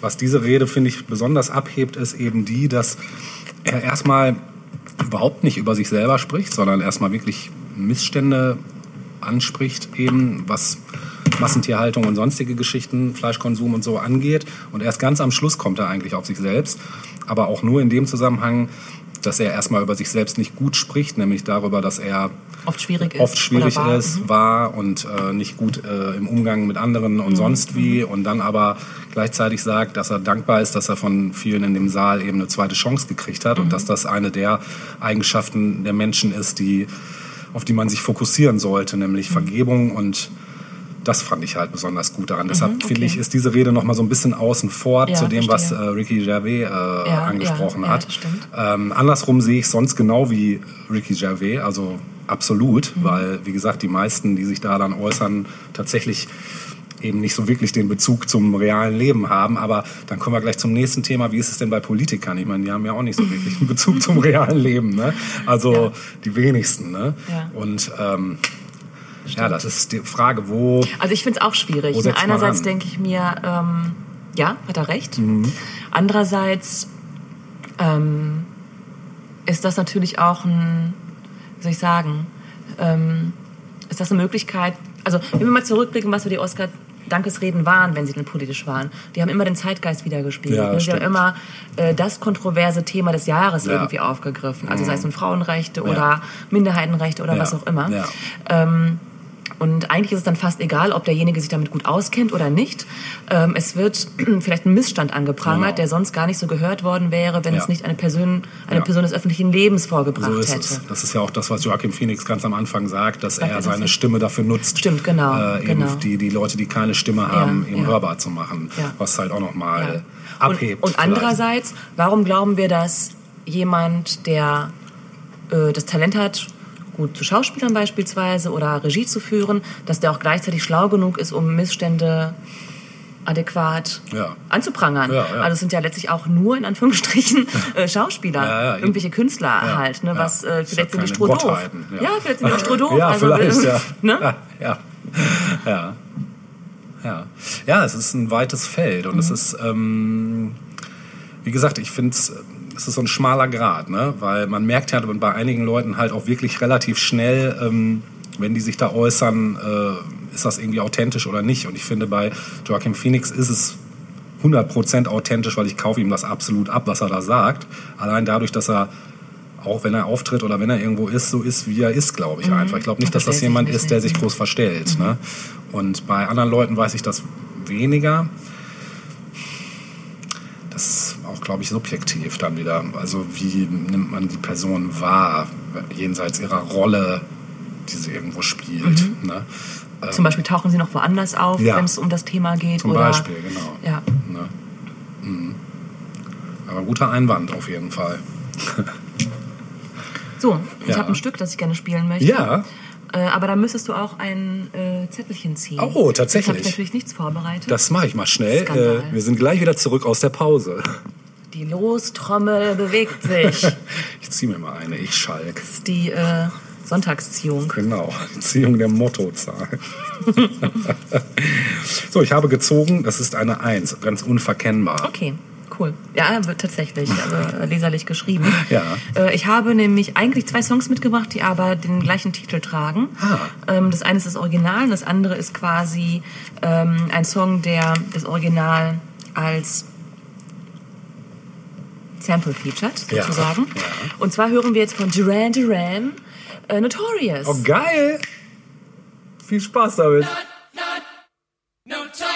Speaker 2: was diese Rede, finde ich, besonders abhebt, ist eben die, dass er erstmal überhaupt nicht über sich selber spricht, sondern erstmal wirklich Missstände anspricht, eben was Massentierhaltung und sonstige Geschichten, Fleischkonsum und so angeht. Und erst ganz am Schluss kommt er eigentlich auf sich selbst, aber auch nur in dem Zusammenhang, dass er erstmal über sich selbst nicht gut spricht, nämlich darüber, dass er
Speaker 1: oft schwierig ist,
Speaker 2: oft schwierig
Speaker 1: war.
Speaker 2: ist,
Speaker 1: Mhm.
Speaker 2: war und äh, nicht gut äh, im Umgang mit anderen und sonst wie und dann aber gleichzeitig sagt, dass er dankbar ist, dass er von vielen in dem Saal eben eine zweite Chance gekriegt hat und dass das eine der Eigenschaften der Menschen ist, die auf die man sich fokussieren sollte, nämlich Vergebung und das fand ich halt besonders gut daran. Deshalb finde ich, ist diese Rede noch mal so ein bisschen außen vor
Speaker 1: Ja,
Speaker 2: zu dem, was äh,
Speaker 1: verstehe.
Speaker 2: Ricky Gervais äh, angesprochen
Speaker 1: ja, ja,
Speaker 2: hat. Ähm, andersrum sehe ich sonst genau wie Ricky Gervais, also absolut,
Speaker 1: Mhm.
Speaker 2: weil, wie gesagt, die meisten, die sich da dann äußern, tatsächlich eben nicht so wirklich den Bezug zum realen Leben haben. Aber dann kommen wir gleich zum nächsten Thema. Wie ist es denn bei Politikern? Ich meine, die haben ja auch nicht so wirklich einen Bezug zum realen Leben. Ne? Also
Speaker 1: Ja.
Speaker 2: die wenigsten. Ne?
Speaker 1: Ja.
Speaker 2: Und ähm, ja, das ist die Frage, wo...
Speaker 1: Also ich finde es auch schwierig. Ne? Einerseits denke ich mir, ähm, ja, hat er recht.
Speaker 2: Mhm.
Speaker 1: Andererseits ähm, ist das natürlich auch ein, wie soll ich sagen, ähm, ist das eine Möglichkeit, also wenn wir mal zurückblicken, was so die Oscar Dankesreden waren, wenn sie denn politisch waren. Die haben immer den Zeitgeist wiedergespiegelt.
Speaker 2: Ja,
Speaker 1: ne? Sie haben immer äh, das kontroverse Thema des Jahres
Speaker 2: Ja. Mhm.
Speaker 1: irgendwie aufgegriffen. Also sei es nun Frauenrechte oder Minderheitenrechte oder
Speaker 2: Ja.
Speaker 1: was auch immer.
Speaker 2: Ja.
Speaker 1: Ähm, und eigentlich ist es dann fast egal, ob derjenige sich damit gut auskennt oder nicht. Ähm, es wird vielleicht ein Missstand angeprangert,
Speaker 2: Genau.
Speaker 1: der sonst gar nicht so gehört worden wäre, wenn
Speaker 2: Ja.
Speaker 1: es nicht eine Person, eine
Speaker 2: Ja.
Speaker 1: Person des öffentlichen Lebens vorgebracht
Speaker 2: So
Speaker 1: hätte.
Speaker 2: es. Das ist ja auch das, was Joachim Phoenix ganz am Anfang sagt, dass
Speaker 1: er das
Speaker 2: seine
Speaker 1: nicht?
Speaker 2: Stimme dafür nutzt,
Speaker 1: Stimmt, genau,
Speaker 2: äh, eben
Speaker 1: genau.
Speaker 2: Die, die Leute, die keine Stimme haben, eben
Speaker 1: ja.
Speaker 2: hörbar zu machen, was halt auch nochmal
Speaker 1: Ja.
Speaker 2: abhebt.
Speaker 1: Und, und andererseits, warum glauben wir, dass jemand, der äh, das Talent hat, gut zu Schauspielern beispielsweise oder Regie zu führen, dass der auch gleichzeitig schlau genug ist, um Missstände adäquat
Speaker 2: Ja.
Speaker 1: anzuprangern.
Speaker 2: Ja, ja.
Speaker 1: Also es sind ja letztlich auch nur in Anführungsstrichen äh, Schauspieler, irgendwelche Künstler halt, ne, was äh, vielleicht sind die strohdoof. Ja. vielleicht sind die strohdoof.
Speaker 2: Ja,
Speaker 1: also,
Speaker 2: vielleicht, ja.
Speaker 1: Ne?
Speaker 2: ja. Ja. Ja. Ja. Ja, es ist ein weites Feld und
Speaker 1: Mhm.
Speaker 2: es ist, ähm, wie gesagt, ich finde es, es ist so ein schmaler Grad, ne? weil man merkt ja bei einigen Leuten halt auch wirklich relativ schnell, ähm, wenn die sich da äußern, äh, ist das irgendwie authentisch oder nicht. Und ich finde, bei Joachim Phoenix ist es 100% authentisch, weil ich kaufe ihm das absolut ab, was er da sagt. Allein dadurch, dass er auch wenn er auftritt oder wenn er irgendwo ist, so ist, wie er ist, glaube ich einfach. Ich glaube nicht, dass das jemand ist, der sich groß verstellt. Ne? Und bei anderen Leuten weiß ich das weniger. Das glaube ich, subjektiv dann wieder. Also wie nimmt man die Person wahr, jenseits ihrer Rolle, die sie irgendwo spielt. Ne?
Speaker 1: Zum Beispiel tauchen sie noch woanders auf,
Speaker 2: Ja.
Speaker 1: wenn es um das Thema geht.
Speaker 2: Zum
Speaker 1: oder,
Speaker 2: Beispiel, genau.
Speaker 1: Ja.
Speaker 2: Ne? Mhm. Aber guter Einwand auf jeden Fall.
Speaker 1: So, ich
Speaker 2: Ja.
Speaker 1: habe ein Stück, das ich gerne spielen möchte.
Speaker 2: Ja,
Speaker 1: Äh, aber da müsstest du auch ein äh, Zettelchen ziehen.
Speaker 2: Oh, tatsächlich.
Speaker 1: Jetzt habe ich natürlich nichts vorbereitet.
Speaker 2: das mache ich mal schnell. Äh, wir sind gleich wieder zurück aus der Pause.
Speaker 1: Die Lostrommel bewegt sich. Das
Speaker 2: Ich ziehe mir mal eine, ich Schalk.
Speaker 1: ist die äh, Sonntagsziehung.
Speaker 2: Genau, die Ziehung der Mottozahl. so, ich habe gezogen, das ist eine Eins, ganz unverkennbar.
Speaker 1: Okay, cool. Ja, wird tatsächlich also, äh, leserlich geschrieben.
Speaker 2: Ja.
Speaker 1: Äh, ich habe nämlich eigentlich zwei Songs mitgebracht, die aber den gleichen Titel tragen.
Speaker 2: Ah.
Speaker 1: Ähm, das eine ist das Original und das andere ist quasi ähm, ein Song, der das Original als Sample featured,
Speaker 2: Ja,
Speaker 1: sozusagen.
Speaker 2: ja.
Speaker 1: Und zwar hören wir jetzt von Duran Duran äh, Notorious.
Speaker 2: Oh, geil! Viel Spaß damit.
Speaker 3: Notorious,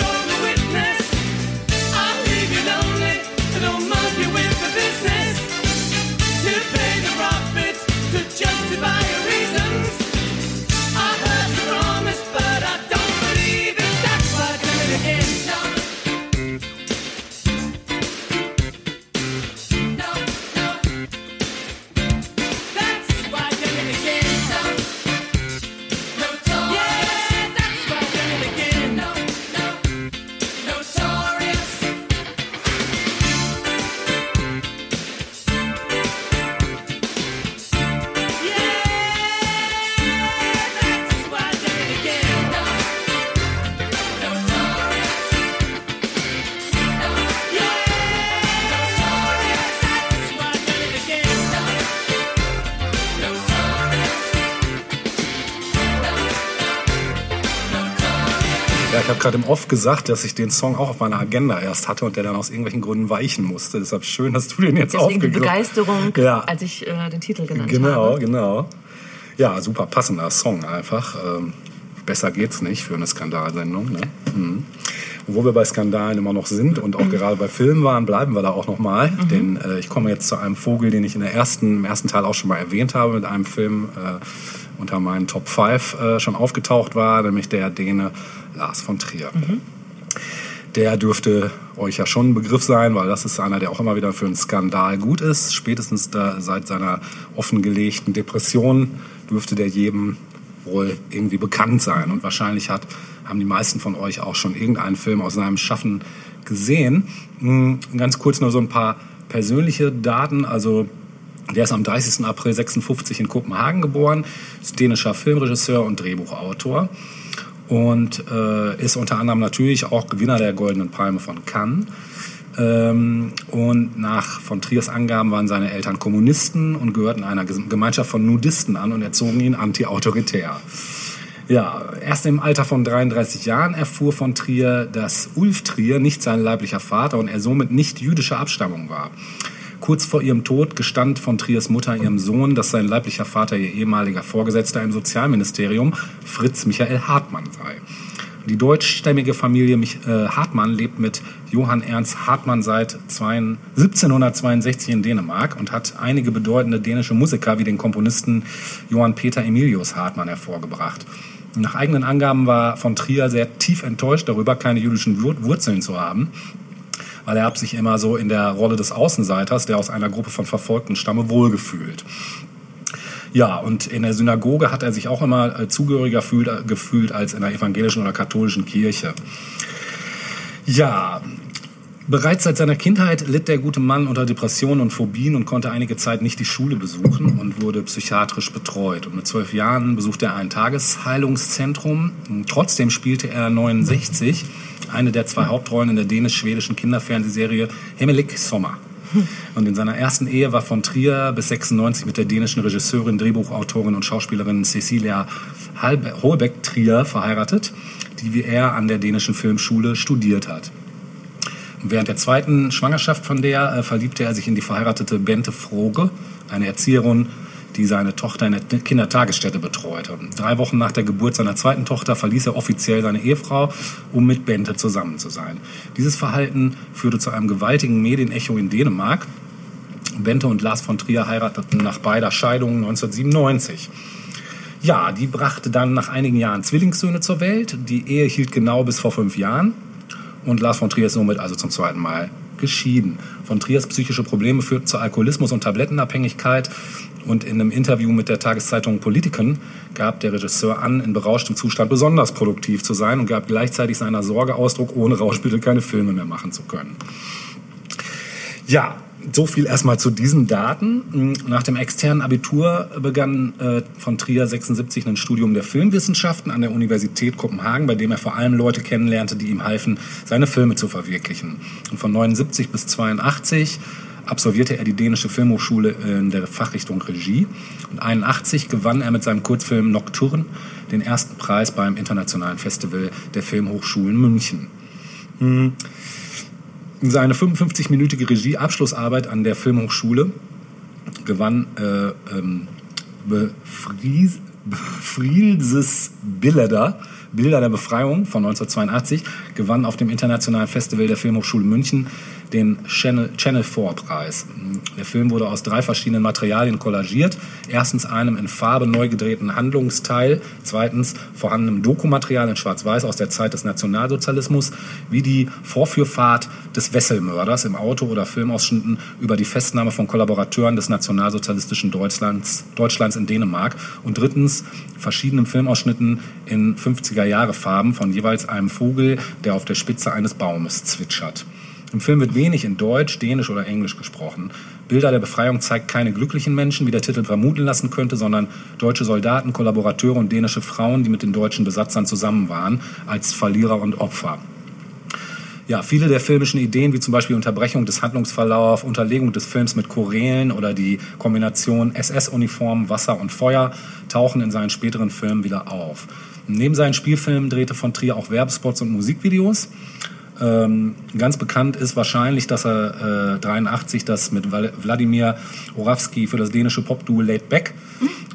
Speaker 2: show me. Gerade im Off gesagt, dass ich den Song auch auf meiner Agenda erst hatte und der dann aus irgendwelchen Gründen weichen musste. Deshalb schön, dass du den jetzt
Speaker 1: Deswegen die
Speaker 2: aufgegriffen
Speaker 1: Begeisterung,
Speaker 2: Ja.
Speaker 1: als ich äh, den Titel genannt
Speaker 2: Genau,
Speaker 1: habe.
Speaker 2: genau. Ja, super passender Song einfach. Ähm, besser geht's nicht für eine Skandalsendung. Ne? Mhm. Wo wir bei Skandalen immer noch sind und auch
Speaker 1: Mhm.
Speaker 2: gerade bei Filmen waren, bleiben wir da auch noch mal. Denn äh, ich komme jetzt zu einem Vogel, den ich in der ersten, im ersten Teil auch schon mal erwähnt habe, mit einem Film äh, unter meinen Top 5 äh, schon aufgetaucht war, nämlich der Däne Lars von Trier. Der dürfte euch ja schon ein Begriff sein, weil das ist einer, der auch immer wieder für einen Skandal gut ist. Spätestens da, seit seiner offengelegten Depression dürfte der jedem wohl irgendwie bekannt sein. Und wahrscheinlich hat, haben die meisten von euch auch schon irgendeinen Film aus seinem Schaffen gesehen. Hm, Ganz kurz nur so ein paar persönliche Daten. Also der ist am 30. April 56 in Kopenhagen geboren, ist dänischer Filmregisseur und Drehbuchautor und äh, ist unter anderem natürlich auch Gewinner der Goldenen Palme von Cannes. Ähm, und nach von Triers Angaben waren seine Eltern Kommunisten und gehörten einer Gemeinschaft von Nudisten an und erzogen ihn anti-autoritär. Ja, erst im Alter von 33 Jahren erfuhr von Trier, dass Ulf Trier nicht sein leiblicher Vater und er somit nicht jüdischer Abstammung war. Kurz vor ihrem Tod gestand von Triers Mutter ihrem Sohn, dass sein leiblicher Vater ihr ehemaliger Vorgesetzter im Sozialministerium, Fritz Michael Hartmann, sei. Die deutschstämmige Familie äh, Hartmann lebt mit Johann Ernst Hartmann seit zwei- 1762 in Dänemark und hat einige bedeutende dänische Musiker wie den Komponisten Johann Peter Emilius Hartmann hervorgebracht. Nach eigenen Angaben war von Trier sehr tief enttäuscht darüber, keine jüdischen Wur- Wurzeln zu haben weil er hat sich immer so in der Rolle des Außenseiters, der aus einer Gruppe von Verfolgten stamme, wohlgefühlt. Ja, und in der Synagoge hat er sich auch immer äh, zugehöriger fühlt, äh, gefühlt als in der evangelischen oder katholischen Kirche. Ja, bereits seit seiner Kindheit litt der gute Mann unter Depressionen und Phobien und konnte einige Zeit nicht die Schule besuchen und wurde psychiatrisch betreut. Und mit zwölf Jahren besuchte er ein Tagesheilungszentrum. Und trotzdem spielte er 69 eine der zwei Hauptrollen in der dänisch-schwedischen Kinderfernsehserie Hemmelik Sommer. Und in seiner ersten Ehe war von Trier bis 96 mit der dänischen Regisseurin, Drehbuchautorin und Schauspielerin Cecilia Holbeck-Trier verheiratet, die wie er an der dänischen Filmschule studiert hat. Während der zweiten Schwangerschaft von der äh, verliebte er sich in die verheiratete Bente Froge, eine Erzieherin, die seine Tochter in der Kindertagesstätte betreute. Drei Wochen nach der Geburt seiner zweiten Tochter verließ er offiziell seine Ehefrau, um mit Bente zusammen zu sein. Dieses Verhalten führte zu einem gewaltigen Medienecho in Dänemark. Bente und Lars von Trier heirateten nach beider Scheidungen 1997. Ja, die brachte dann nach einigen Jahren Zwillingssöhne zur Welt. Die Ehe hielt genau bis vor fünf Jahren. Und Lars von Trier ist somit also zum zweiten Mal geschieden. Von Triers psychische Probleme führten zu Alkoholismus und Tablettenabhängigkeit. Und in einem Interview mit der Tageszeitung Politiken gab der Regisseur an, in berauschtem Zustand besonders produktiv zu sein und gab gleichzeitig seiner Sorge Ausdruck, ohne Rauschmittel keine Filme mehr machen zu können. Ja, so viel erstmal zu diesen Daten. Nach dem externen Abitur begann äh, von Trier 76 ein Studium der Filmwissenschaften an der Universität Kopenhagen, bei dem er vor allem Leute kennenlernte, die ihm halfen, seine Filme zu verwirklichen. Und von 79 bis 82 absolvierte er die dänische Filmhochschule in der Fachrichtung Regie. Und 81 gewann er mit seinem Kurzfilm Nocturne den ersten Preis beim Internationalen Festival der Filmhochschulen München. Seine 55-minütige Regieabschlussarbeit an der Filmhochschule gewann äh, ähm, Befries, Befrielses Bilder, Bilder der Befreiung von 1982, gewann auf dem Internationalen Festival der Filmhochschule München den Channel, Channel 4 Preis. Der Film wurde aus drei verschiedenen Materialien kollagiert. Erstens einem in Farbe neu gedrehten Handlungsteil, zweitens vorhandenem Dokumaterial in Schwarz-Weiß aus der Zeit des Nationalsozialismus, wie die Vorführfahrt des Wesselmörders im Auto oder Filmausschnitten über die Festnahme von Kollaborateuren des nationalsozialistischen Deutschlands, Deutschlands in Dänemark und drittens verschiedenen Filmausschnitten in 50er-Jahre-Farben von jeweils einem Vogel, der auf der Spitze eines Baumes zwitschert. Im Film wird wenig in Deutsch, Dänisch oder Englisch gesprochen. Bilder der Befreiung zeigt keine glücklichen Menschen, wie der Titel vermuten lassen könnte, sondern deutsche Soldaten, Kollaborateure und dänische Frauen, die mit den deutschen Besatzern zusammen waren, als Verlierer und Opfer. ja, viele der filmischen Ideen, wie zum Beispiel Unterbrechung des Handlungsverlaufs, Unterlegung des Films mit Chorälen oder die Kombination SS-Uniform, Wasser und Feuer, tauchen in seinen späteren Filmen wieder auf. Neben seinen Spielfilmen drehte von Trier auch Werbespots und Musikvideos. Ähm, ganz bekannt ist wahrscheinlich, dass er äh, 83 das mit Wladimir Orawski für das dänische Popduo Laid Back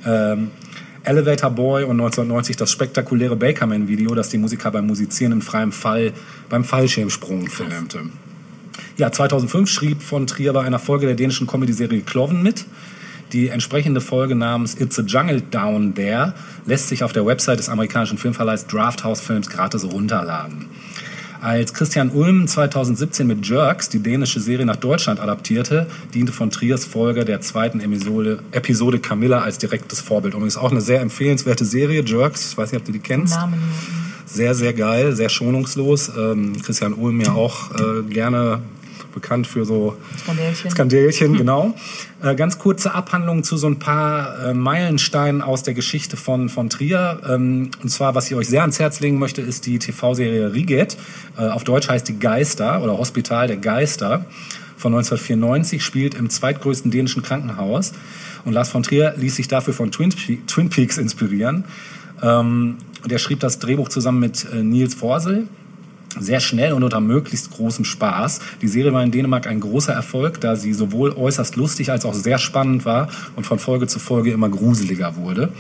Speaker 2: ähm, Elevator Boy und 1990 das spektakuläre Bakerman-Video, das die Musiker beim Musizieren im freien Fall beim Fallschirmsprung filmte. Ja, 2005 schrieb von Trier bei einer Folge der dänischen Comedy-Serie Kloven mit. Die entsprechende Folge namens It's a Jungle Down There lässt sich auf der Website des amerikanischen Filmverleihs Drafthouse Films gratis runterladen. Als Christian Ulm 2017 mit Jerks die dänische Serie nach Deutschland adaptierte, diente von Triers Folge der zweiten Episode, Episode Camilla als direktes Vorbild. Und ist auch eine sehr empfehlenswerte Serie, Jerks. Ich weiß nicht, ob du die kennst.
Speaker 1: Namen.
Speaker 2: Sehr, sehr geil, sehr schonungslos. Ähm, Christian Ulm ja auch äh, gerne bekannt für so
Speaker 1: Skandälchen.
Speaker 2: Skandälchen, genau. Äh, ganz kurze Abhandlung zu so ein paar äh, Meilensteinen aus der Geschichte von, von Trier. Ähm, und zwar, was ich euch sehr ans Herz legen möchte, ist die TV-Serie Riget. Äh, auf Deutsch heißt die Geister oder Hospital der Geister von 1994, spielt im zweitgrößten dänischen Krankenhaus. Und Lars von Trier ließ sich dafür von Twin, Pe Twin Peaks inspirieren. Ähm, der schrieb das Drehbuch zusammen mit äh, Nils Forsel sehr schnell und unter möglichst großem Spaß. Die Serie war in Dänemark ein großer Erfolg, da sie sowohl äußerst lustig als auch sehr spannend war und von Folge zu Folge immer gruseliger wurde.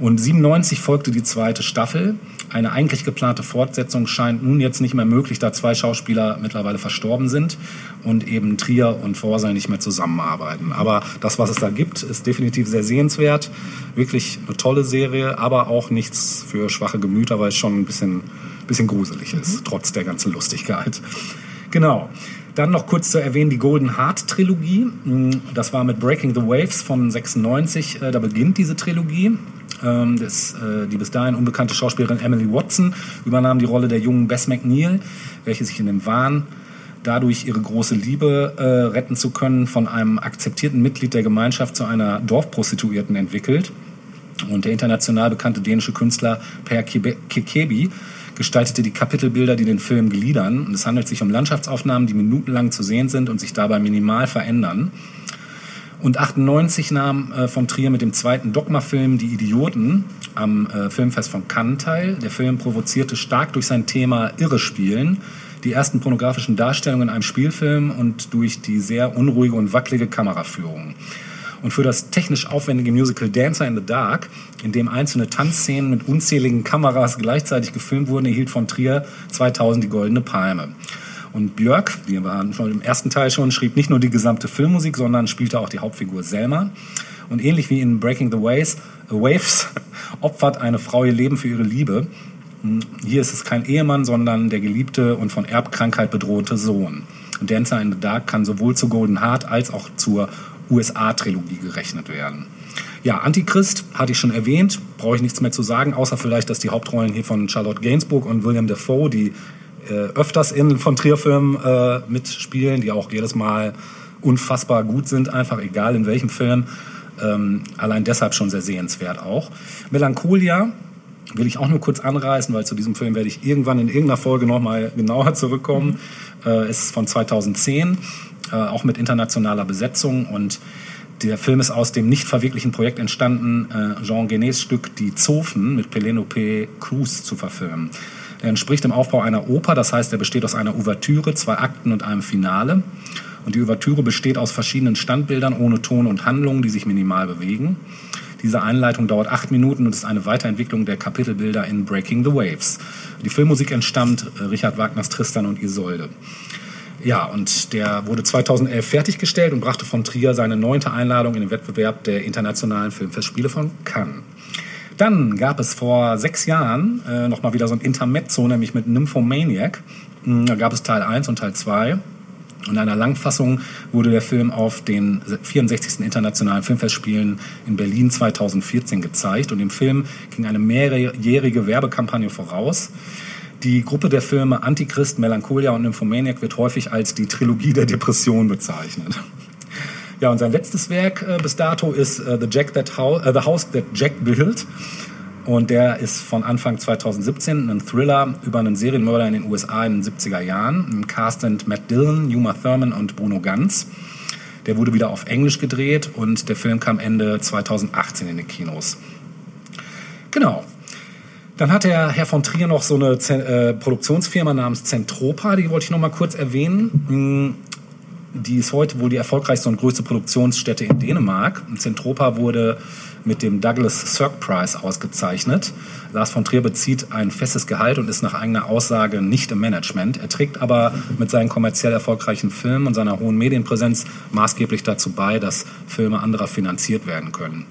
Speaker 2: Und 97 folgte die zweite Staffel. Eine eigentlich geplante Fortsetzung scheint nun jetzt nicht mehr möglich, da zwei Schauspieler mittlerweile verstorben sind und eben Trier und Forsey nicht mehr zusammenarbeiten. Aber das, was es da gibt, ist definitiv sehr sehenswert. Wirklich eine tolle Serie, aber auch nichts für schwache Gemüter, weil es schon ein bisschen, bisschen gruselig ist, trotz der ganzen Lustigkeit. Genau. Dann noch kurz zu erwähnen die Golden Heart Trilogie. Mm, Das war mit Breaking the Waves von 96. äh, Da beginnt diese Trilogie. Ähm, Das, äh, die bis dahin unbekannte Schauspielerin Emily Watson übernahm die Rolle der jungen Bess McNeil, welche sich in dem Wahn dadurch ihre große Liebe äh, retten zu können, von einem akzeptierten Mitglied der Gemeinschaft zu einer Dorfprostituierten entwickelt. Und der international bekannte dänische Künstler Per Kekebi gestaltete die Kapitelbilder, die den Film gliedern. Und es handelt sich um Landschaftsaufnahmen, die minutenlang zu sehen sind und sich dabei minimal verändern. Und 98 nahm äh, von Trier mit dem zweiten Dogma-Film Die Idioten am äh, Filmfest von Cannes teil. Der Film provozierte stark durch sein Thema Irre spielen, die ersten pornografischen Darstellungen in einem Spielfilm und durch die sehr unruhige und wackelige Kameraführung. Und für das technisch aufwendige Musical Dancer in the Dark, in dem einzelne Tanzszenen mit unzähligen Kameras gleichzeitig gefilmt wurden, erhielt von Trier 2000 die Goldene Palme. Und Björk, die waren schon im ersten Teil schon, schrieb nicht nur die gesamte Filmmusik, sondern spielte auch die Hauptfigur Selma. Und ähnlich wie in Breaking the Waves, äh, Waves opfert eine Frau ihr Leben für ihre Liebe. Hm, Hier ist es kein Ehemann, sondern der geliebte und von Erbkrankheit bedrohte Sohn. Dancer in the Dark kann sowohl zu Golden Heart als auch zur USA-Trilogie gerechnet werden. Ja, Antichrist hatte ich schon erwähnt, brauche ich nichts mehr zu sagen, außer vielleicht, dass die Hauptrollen hier von Charlotte Gainsbourg und William Dafoe, die äh, öfters in von Trier-Filmen äh, mitspielen, die auch jedes Mal unfassbar gut sind, einfach egal in welchem Film. Ähm, allein deshalb schon sehr sehenswert auch. Melancholia will ich auch nur kurz anreißen, weil zu diesem Film werde ich irgendwann in irgendeiner Folge nochmal genauer zurückkommen. Äh, ist von 2010, äh, auch mit internationaler Besetzung und der Film ist aus dem nicht verwirklichen Projekt entstanden, äh, Jean Genets Stück Die Zofen mit Penelope Cruz zu verfilmen. Er entspricht dem Aufbau einer Oper, das heißt, er besteht aus einer Ouvertüre, zwei Akten und einem Finale. Und die Ouvertüre besteht aus verschiedenen Standbildern ohne Ton und Handlung, die sich minimal bewegen. Diese Einleitung dauert acht Minuten und ist eine Weiterentwicklung der Kapitelbilder in Breaking the Waves. Die Filmmusik entstammt äh, Richard Wagners Tristan und Isolde. Ja, und der wurde 2011 fertiggestellt und brachte von Trier seine neunte Einladung in den Wettbewerb der internationalen Filmfestspiele von Cannes. Dann gab es vor sechs Jahren äh, nochmal wieder so ein Intermezzo, nämlich mit Nymphomaniac. Mm, Da gab es Teil 1 und Teil 2. Und in einer Langfassung wurde der Film auf den 64. Internationalen Filmfestspielen in Berlin 2014 gezeigt. Und dem Film ging eine mehrjährige Werbekampagne voraus. Die Gruppe der Filme Antichrist, Melancholia und Nymphomaniac wird häufig als die Trilogie der Depression bezeichnet. Ja, und sein letztes Werk äh, bis dato ist äh, The, Jack That House, äh, The House That Jack Built. Und der ist von Anfang 2017 ein Thriller über einen Serienmörder in den USA in den 70er Jahren. Im Cast sind Matt Dillon, Uma Thurman und Bruno Ganz. Der wurde wieder auf Englisch gedreht und der Film kam Ende 2018 in die Kinos. Genau. Dann hat der Herr von Trier noch so eine Zen- äh, Produktionsfirma namens Zentropa, die wollte ich noch mal kurz erwähnen. Mm, Die ist heute wohl die erfolgreichste und größte Produktionsstätte in Dänemark. Zentropa wurde mit dem Douglas Sirk Prize ausgezeichnet. Lars von Trier bezieht ein festes Gehalt und ist nach eigener Aussage nicht im Management. Er trägt aber mit seinen kommerziell erfolgreichen Filmen und seiner hohen Medienpräsenz maßgeblich dazu bei, dass Filme anderer finanziert werden können.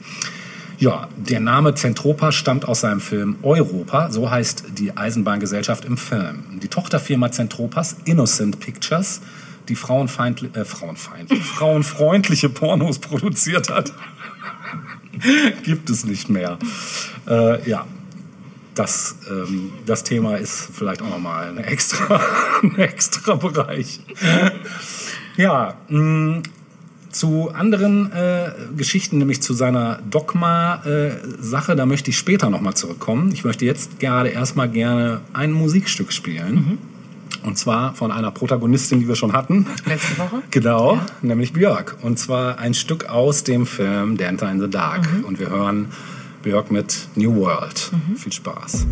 Speaker 2: Ja, der Name Zentropa stammt aus seinem Film Europa, so heißt die Eisenbahngesellschaft im Film. Die Tochterfirma Zentropas, Innocent Pictures, die frauenfeindli äh, frauenfeindlich, frauenfreundliche Pornos produziert hat, gibt es nicht mehr. Äh, ja, das, ähm, das Thema ist vielleicht auch nochmal ein extra, ein extra Bereich. Ja, mh, zu anderen äh, Geschichten, nämlich zu seiner Dogma-Sache, da möchte ich später nochmal zurückkommen. Ich möchte jetzt gerade erstmal gerne ein Musikstück spielen. Und zwar von einer Protagonistin, die wir schon hatten.
Speaker 1: Letzte Woche?
Speaker 2: Genau, nämlich Björk. Und zwar ein Stück aus dem Film Dancer in the Dark. Und wir hören Björk mit New World. Viel Spaß.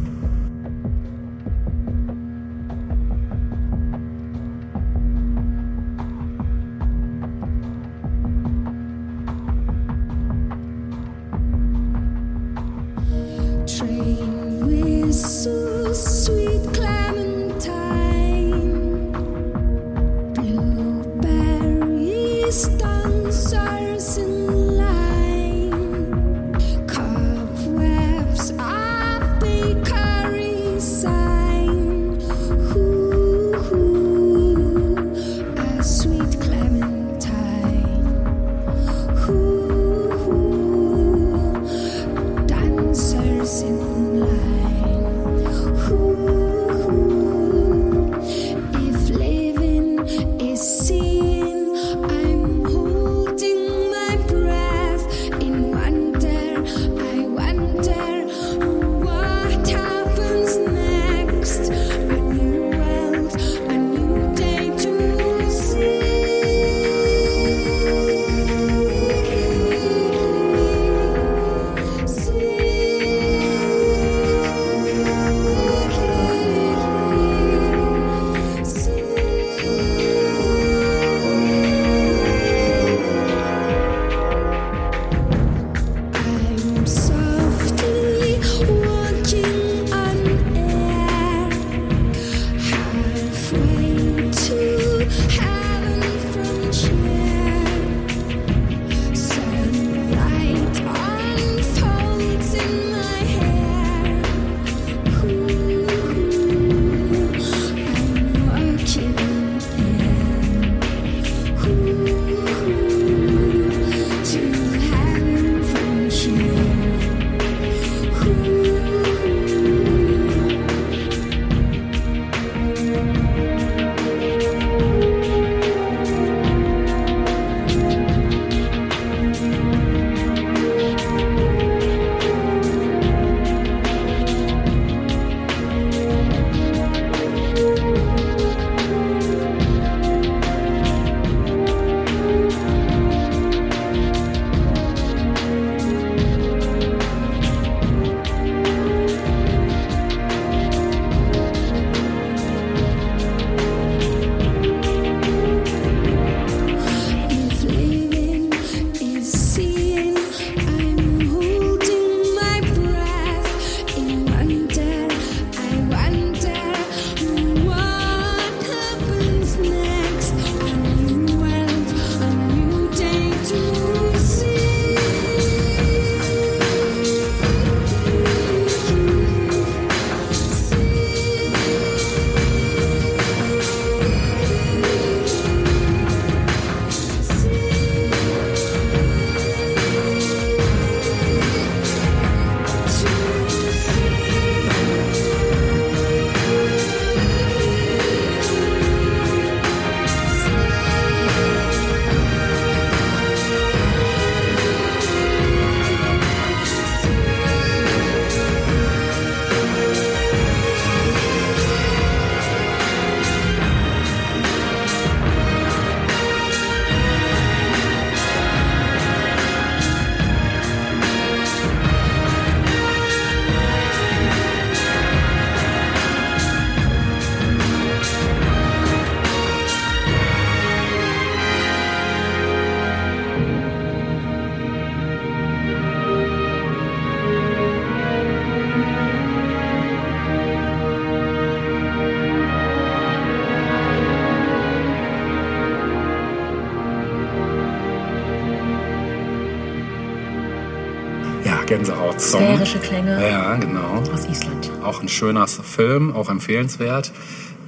Speaker 1: Sphärische Klänge
Speaker 2: Ja, genau.
Speaker 1: aus Island.
Speaker 2: Auch ein schöner Film, auch empfehlenswert.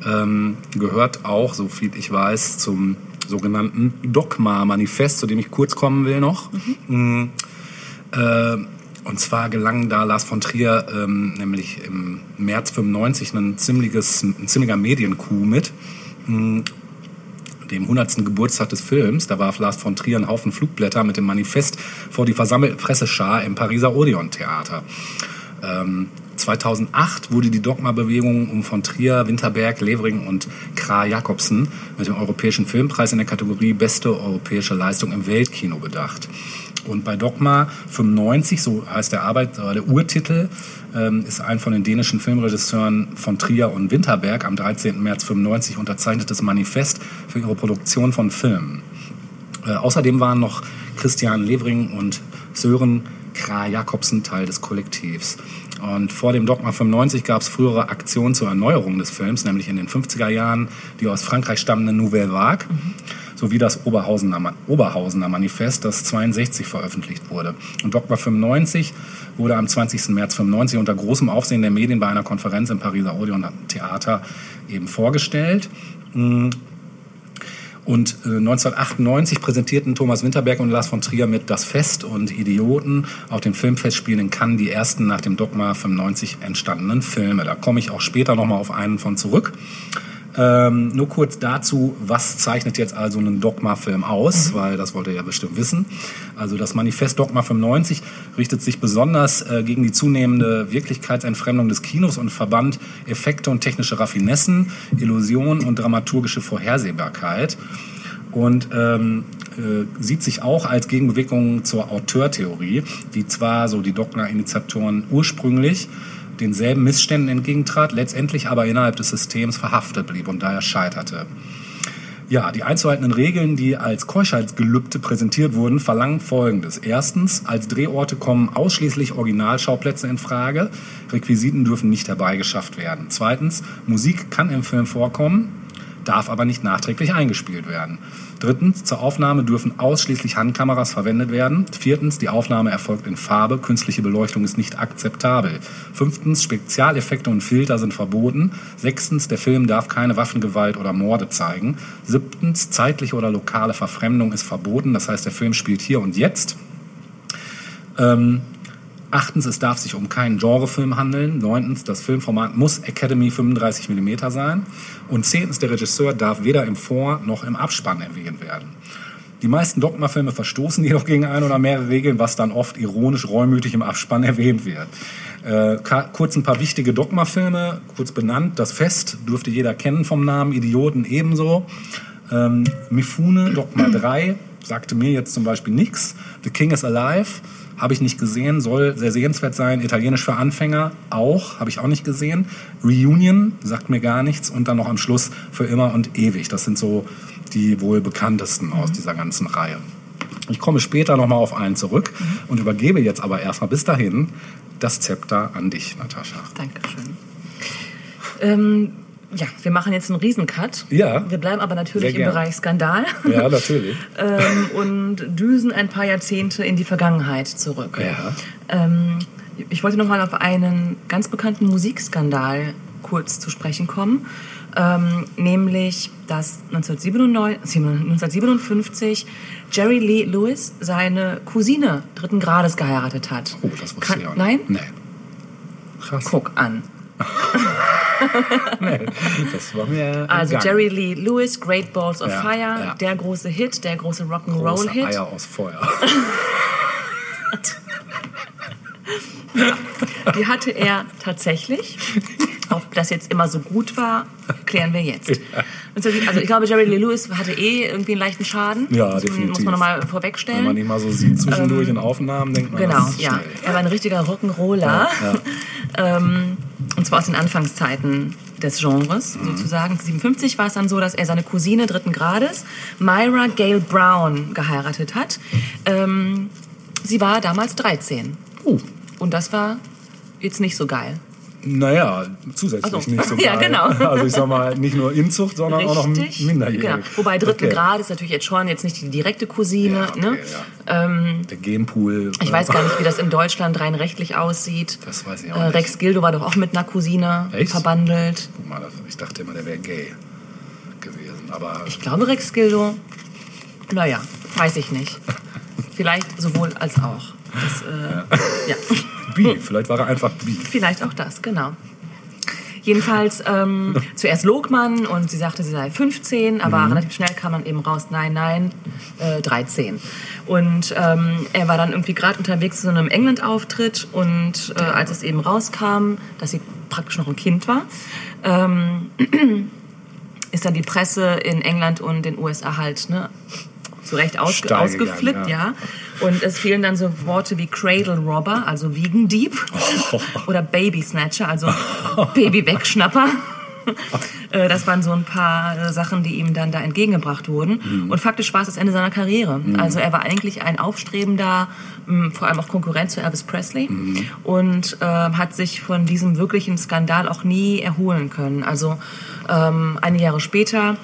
Speaker 2: Ähm, gehört auch, so viel ich weiß, zum sogenannten Dogma-Manifest, zu dem ich kurz kommen will noch. Mm, äh, und zwar gelang da Lars von Trier ähm, nämlich im März 95 ein, ziemliches, ein ziemlicher Mediencoup mit. Mm, dem 100. Geburtstag des Films. Da warf Lars von Trier einen Haufen Flugblätter mit dem Manifest vor die versammelte Presseschar im Pariser Odeon-Theater. Ähm, 2008 wurde die Dogma-Bewegung um von Trier, Winterberg, Levering und Kra Jakobsen mit dem Europäischen Filmpreis in der Kategorie Beste europäische Leistung im Weltkino bedacht. Und bei Dogma 95, so heißt der Arbeit, äh, der Urtitel, ähm, ist ein von den dänischen Filmregisseuren von Trier und Winterberg am 13. März 95 unterzeichnetes Manifest für ihre Produktion von Filmen. Äh, außerdem waren noch Christian Levering und Sören Kra Jakobsen Teil des Kollektivs. Und vor dem Dogma 95 gab es frühere Aktionen zur Erneuerung des Films, nämlich in den 50er Jahren die aus Frankreich stammende Nouvelle Vague sowie das Oberhausener, Oberhausener Manifest, das 62 veröffentlicht wurde. Und Dogma 95 wurde am 20. März 95 unter großem Aufsehen der Medien bei einer Konferenz im Pariser Odeon Theater eben vorgestellt. Und äh, 1998 präsentierten Thomas Winterberg und Lars von Trier mit Das Fest und Idioten auf den Filmfestspielen in Cannes die ersten nach dem Dogma 95 entstandenen Filme. Da komme ich auch später nochmal auf einen von zurück. Ähm, nur kurz dazu, was zeichnet jetzt also einen Dogma-Film aus, weil das wollt ihr ja bestimmt wissen. Also das Manifest Dogma 95 richtet sich besonders äh, gegen die zunehmende Wirklichkeitsentfremdung des Kinos und verband Effekte und technische Raffinessen, Illusionen und dramaturgische Vorhersehbarkeit. Und ähm, äh, sieht sich auch als Gegenbewegung zur Auteurtheorie, die zwar so die Dogma-Initiatoren ursprünglich denselben Missständen entgegentrat, letztendlich aber innerhalb des Systems verhaftet blieb und daher scheiterte. Ja, die einzuhaltenden Regeln, die als Keuschheitsgelübde präsentiert wurden, verlangen Folgendes. Erstens, als Drehorte kommen ausschließlich Originalschauplätze in Frage. Requisiten dürfen nicht herbeigeschafft werden. Zweitens, Musik kann im Film vorkommen, darf aber nicht nachträglich eingespielt werden. Drittens, zur Aufnahme dürfen ausschließlich Handkameras verwendet werden. Viertens, die Aufnahme erfolgt in Farbe, künstliche Beleuchtung ist nicht akzeptabel. Fünftens, Spezialeffekte und Filter sind verboten. Sechstens, der Film darf keine Waffengewalt oder Morde zeigen. Siebtens, zeitliche oder lokale Verfremdung ist verboten, das heißt, der Film spielt hier und jetzt. Ähm, Achtens, es darf sich um keinen Genrefilm handeln. Neuntens, das Filmformat muss Academy 35 mm sein. Und zehntens, der Regisseur darf weder im Vor- noch im Abspann erwähnt werden. Die meisten Dogma-Filme verstoßen jedoch gegen ein oder mehrere Regeln, was dann oft ironisch reumütig im Abspann erwähnt wird. Äh, kurz ein paar wichtige Dogma-Filme, kurz benannt. Das Fest dürfte jeder kennen vom Namen, Idioten ebenso. Ähm, Mifune, Dogma 3, sagte mir jetzt zum Beispiel nichts. The King is Alive, habe ich nicht gesehen, soll sehr sehenswert sein. Italienisch für Anfänger auch, habe ich auch nicht gesehen. Reunion, sagt mir gar nichts. Und dann noch am Schluss für immer und ewig. Das sind so die wohl bekanntesten aus dieser ganzen Reihe. Ich komme später nochmal auf einen zurück und übergebe jetzt aber erstmal bis dahin das Zepter an dich, Natascha.
Speaker 1: Dankeschön. Ähm, ja, wir machen jetzt einen Riesencut.
Speaker 2: Ja.
Speaker 1: Wir bleiben aber natürlich im. Bereich Skandal
Speaker 2: Ja, natürlich.
Speaker 1: ähm, und düsen ein paar Jahrzehnte in die Vergangenheit zurück.
Speaker 2: Ja.
Speaker 1: Ähm, ich wollte noch mal auf einen ganz bekannten Musikskandal kurz zu sprechen kommen, ähm, nämlich dass 1997, 1957 Jerry Lee Lewis seine Cousine dritten Grades geheiratet hat.
Speaker 2: Oh, das wusste
Speaker 1: Kann-
Speaker 2: ich auch nicht.
Speaker 1: Nein?
Speaker 2: Nee. Krass.
Speaker 1: Guck an.
Speaker 2: Nee, das war mir
Speaker 1: Also
Speaker 2: entgangen.
Speaker 1: Jerry Lee Lewis, Great Balls of
Speaker 2: Ja,
Speaker 1: Fire,
Speaker 2: ja.
Speaker 1: der große Hit, der große
Speaker 2: Große
Speaker 1: Rock'n'Roll-Hit.
Speaker 2: Eier aus Feuer.
Speaker 1: Die hatte er tatsächlich. Ob das jetzt immer so gut war, klären wir jetzt. Also ich glaube, Jerry Lee Lewis hatte eh irgendwie einen leichten Schaden.
Speaker 2: Ja,
Speaker 1: muss man,
Speaker 2: definitiv.
Speaker 1: Muss man nochmal
Speaker 2: Wenn man
Speaker 1: vorwegstellen.
Speaker 2: ihn mal so sieht zwischendurch in Aufnahmen, denkt man,
Speaker 1: Genau,
Speaker 2: das
Speaker 1: ja. Er war ein richtiger Rock'n'Roller.
Speaker 2: Ja,
Speaker 1: Ähm, und zwar aus den Anfangszeiten des Genres
Speaker 2: Mhm.
Speaker 1: sozusagen. 57 war es dann so, dass er seine Cousine dritten Grades, Myra Gale Brown, geheiratet hat. Ähm, sie war damals 13.
Speaker 2: Oh,
Speaker 1: Und das war jetzt nicht so geil.
Speaker 2: Naja, zusätzlich
Speaker 1: Ach so.
Speaker 2: nicht sogar.
Speaker 1: Ja, genau.
Speaker 2: Also ich sag mal, nicht nur Inzucht, sondern auch noch
Speaker 1: Richtig.
Speaker 2: minderjährig.
Speaker 1: Genau. Wobei dritten
Speaker 2: Okay.
Speaker 1: Grad ist natürlich jetzt schon jetzt nicht die direkte Cousine.
Speaker 2: Ja, okay,
Speaker 1: ne?
Speaker 2: ja. Der Genpool.
Speaker 1: Ich
Speaker 2: äh,
Speaker 1: weiß gar nicht, wie das in Deutschland rein rechtlich aussieht.
Speaker 2: Das weiß ich auch
Speaker 1: Äh,
Speaker 2: nicht.
Speaker 1: Rex Gildo war doch auch mit einer Cousine
Speaker 2: Echt?
Speaker 1: verbandelt.
Speaker 2: Guck mal, ich dachte immer, der wäre gay gewesen. Aber
Speaker 1: Ich glaube, Rex Gildo, naja, weiß ich nicht. Vielleicht sowohl als auch. Das, äh, ja.
Speaker 2: bi, vielleicht war er einfach bi.
Speaker 1: Vielleicht auch das, genau. Jedenfalls, ähm, zuerst log man und sie sagte, sie sei 15, aber
Speaker 2: Mhm.
Speaker 1: relativ schnell kam dann eben raus, nein, nein, äh, 13. Und ähm, er war dann irgendwie gerade unterwegs zu so einem England-Auftritt und äh, als es eben rauskam, dass sie praktisch noch ein Kind war, ähm, ist dann die Presse in England und den USA halt ne, zu Recht ausge
Speaker 2: Steil
Speaker 1: ausgeflippt,
Speaker 2: gegangen,
Speaker 1: ja. Und es fielen dann so Worte wie Cradle Robber, also Wiegendieb, oder Baby Snatcher, also Baby-Wegschnapper. Äh, Das waren so ein paar äh, Sachen, die ihm dann da entgegengebracht wurden. Und faktisch war es das Ende seiner Karriere. Also er war eigentlich ein aufstrebender, vor allem auch Konkurrent zu Elvis Presley und äh, hat sich von diesem wirklichen Skandal auch nie erholen können. Also ähm, einige Jahre später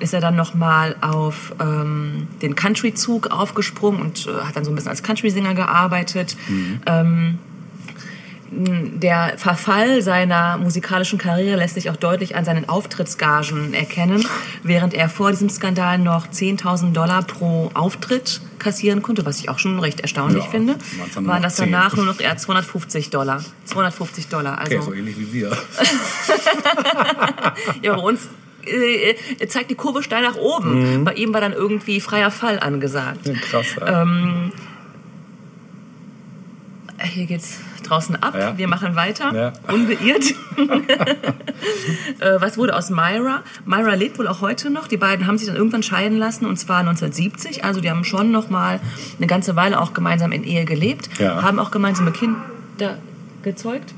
Speaker 1: ist er dann nochmal auf ähm, den Country-Zug aufgesprungen und äh, hat dann so ein bisschen als Country-Singer gearbeitet. Ähm, der Verfall seiner musikalischen Karriere lässt sich auch deutlich an seinen Auftrittsgagen erkennen. Während er vor diesem Skandal noch 10.000 Dollar pro Auftritt kassieren konnte, was ich auch schon recht erstaunlich
Speaker 2: Ja,
Speaker 1: finde, waren das
Speaker 2: 10.
Speaker 1: danach nur noch eher 250 Dollar. 250 Dollar. Also,
Speaker 2: Okay, so ähnlich wie wir.
Speaker 1: ja, bei uns äh, zeigt die Kurve steil nach oben. Bei ihm war dann irgendwie freier Fall angesagt.
Speaker 2: Krass. Ja.
Speaker 1: Ähm, Hier geht's draußen ab.
Speaker 2: Ja.
Speaker 1: Wir machen weiter.
Speaker 2: Ja.
Speaker 1: Unbeirrt. äh, was wurde aus Myra? Myra lebt wohl auch heute noch. Die beiden haben sich dann irgendwann scheiden lassen und zwar 1970. Also die haben schon noch mal eine ganze Weile auch gemeinsam in Ehe gelebt.
Speaker 2: Ja.
Speaker 1: Haben auch gemeinsame Kinder gezeugt.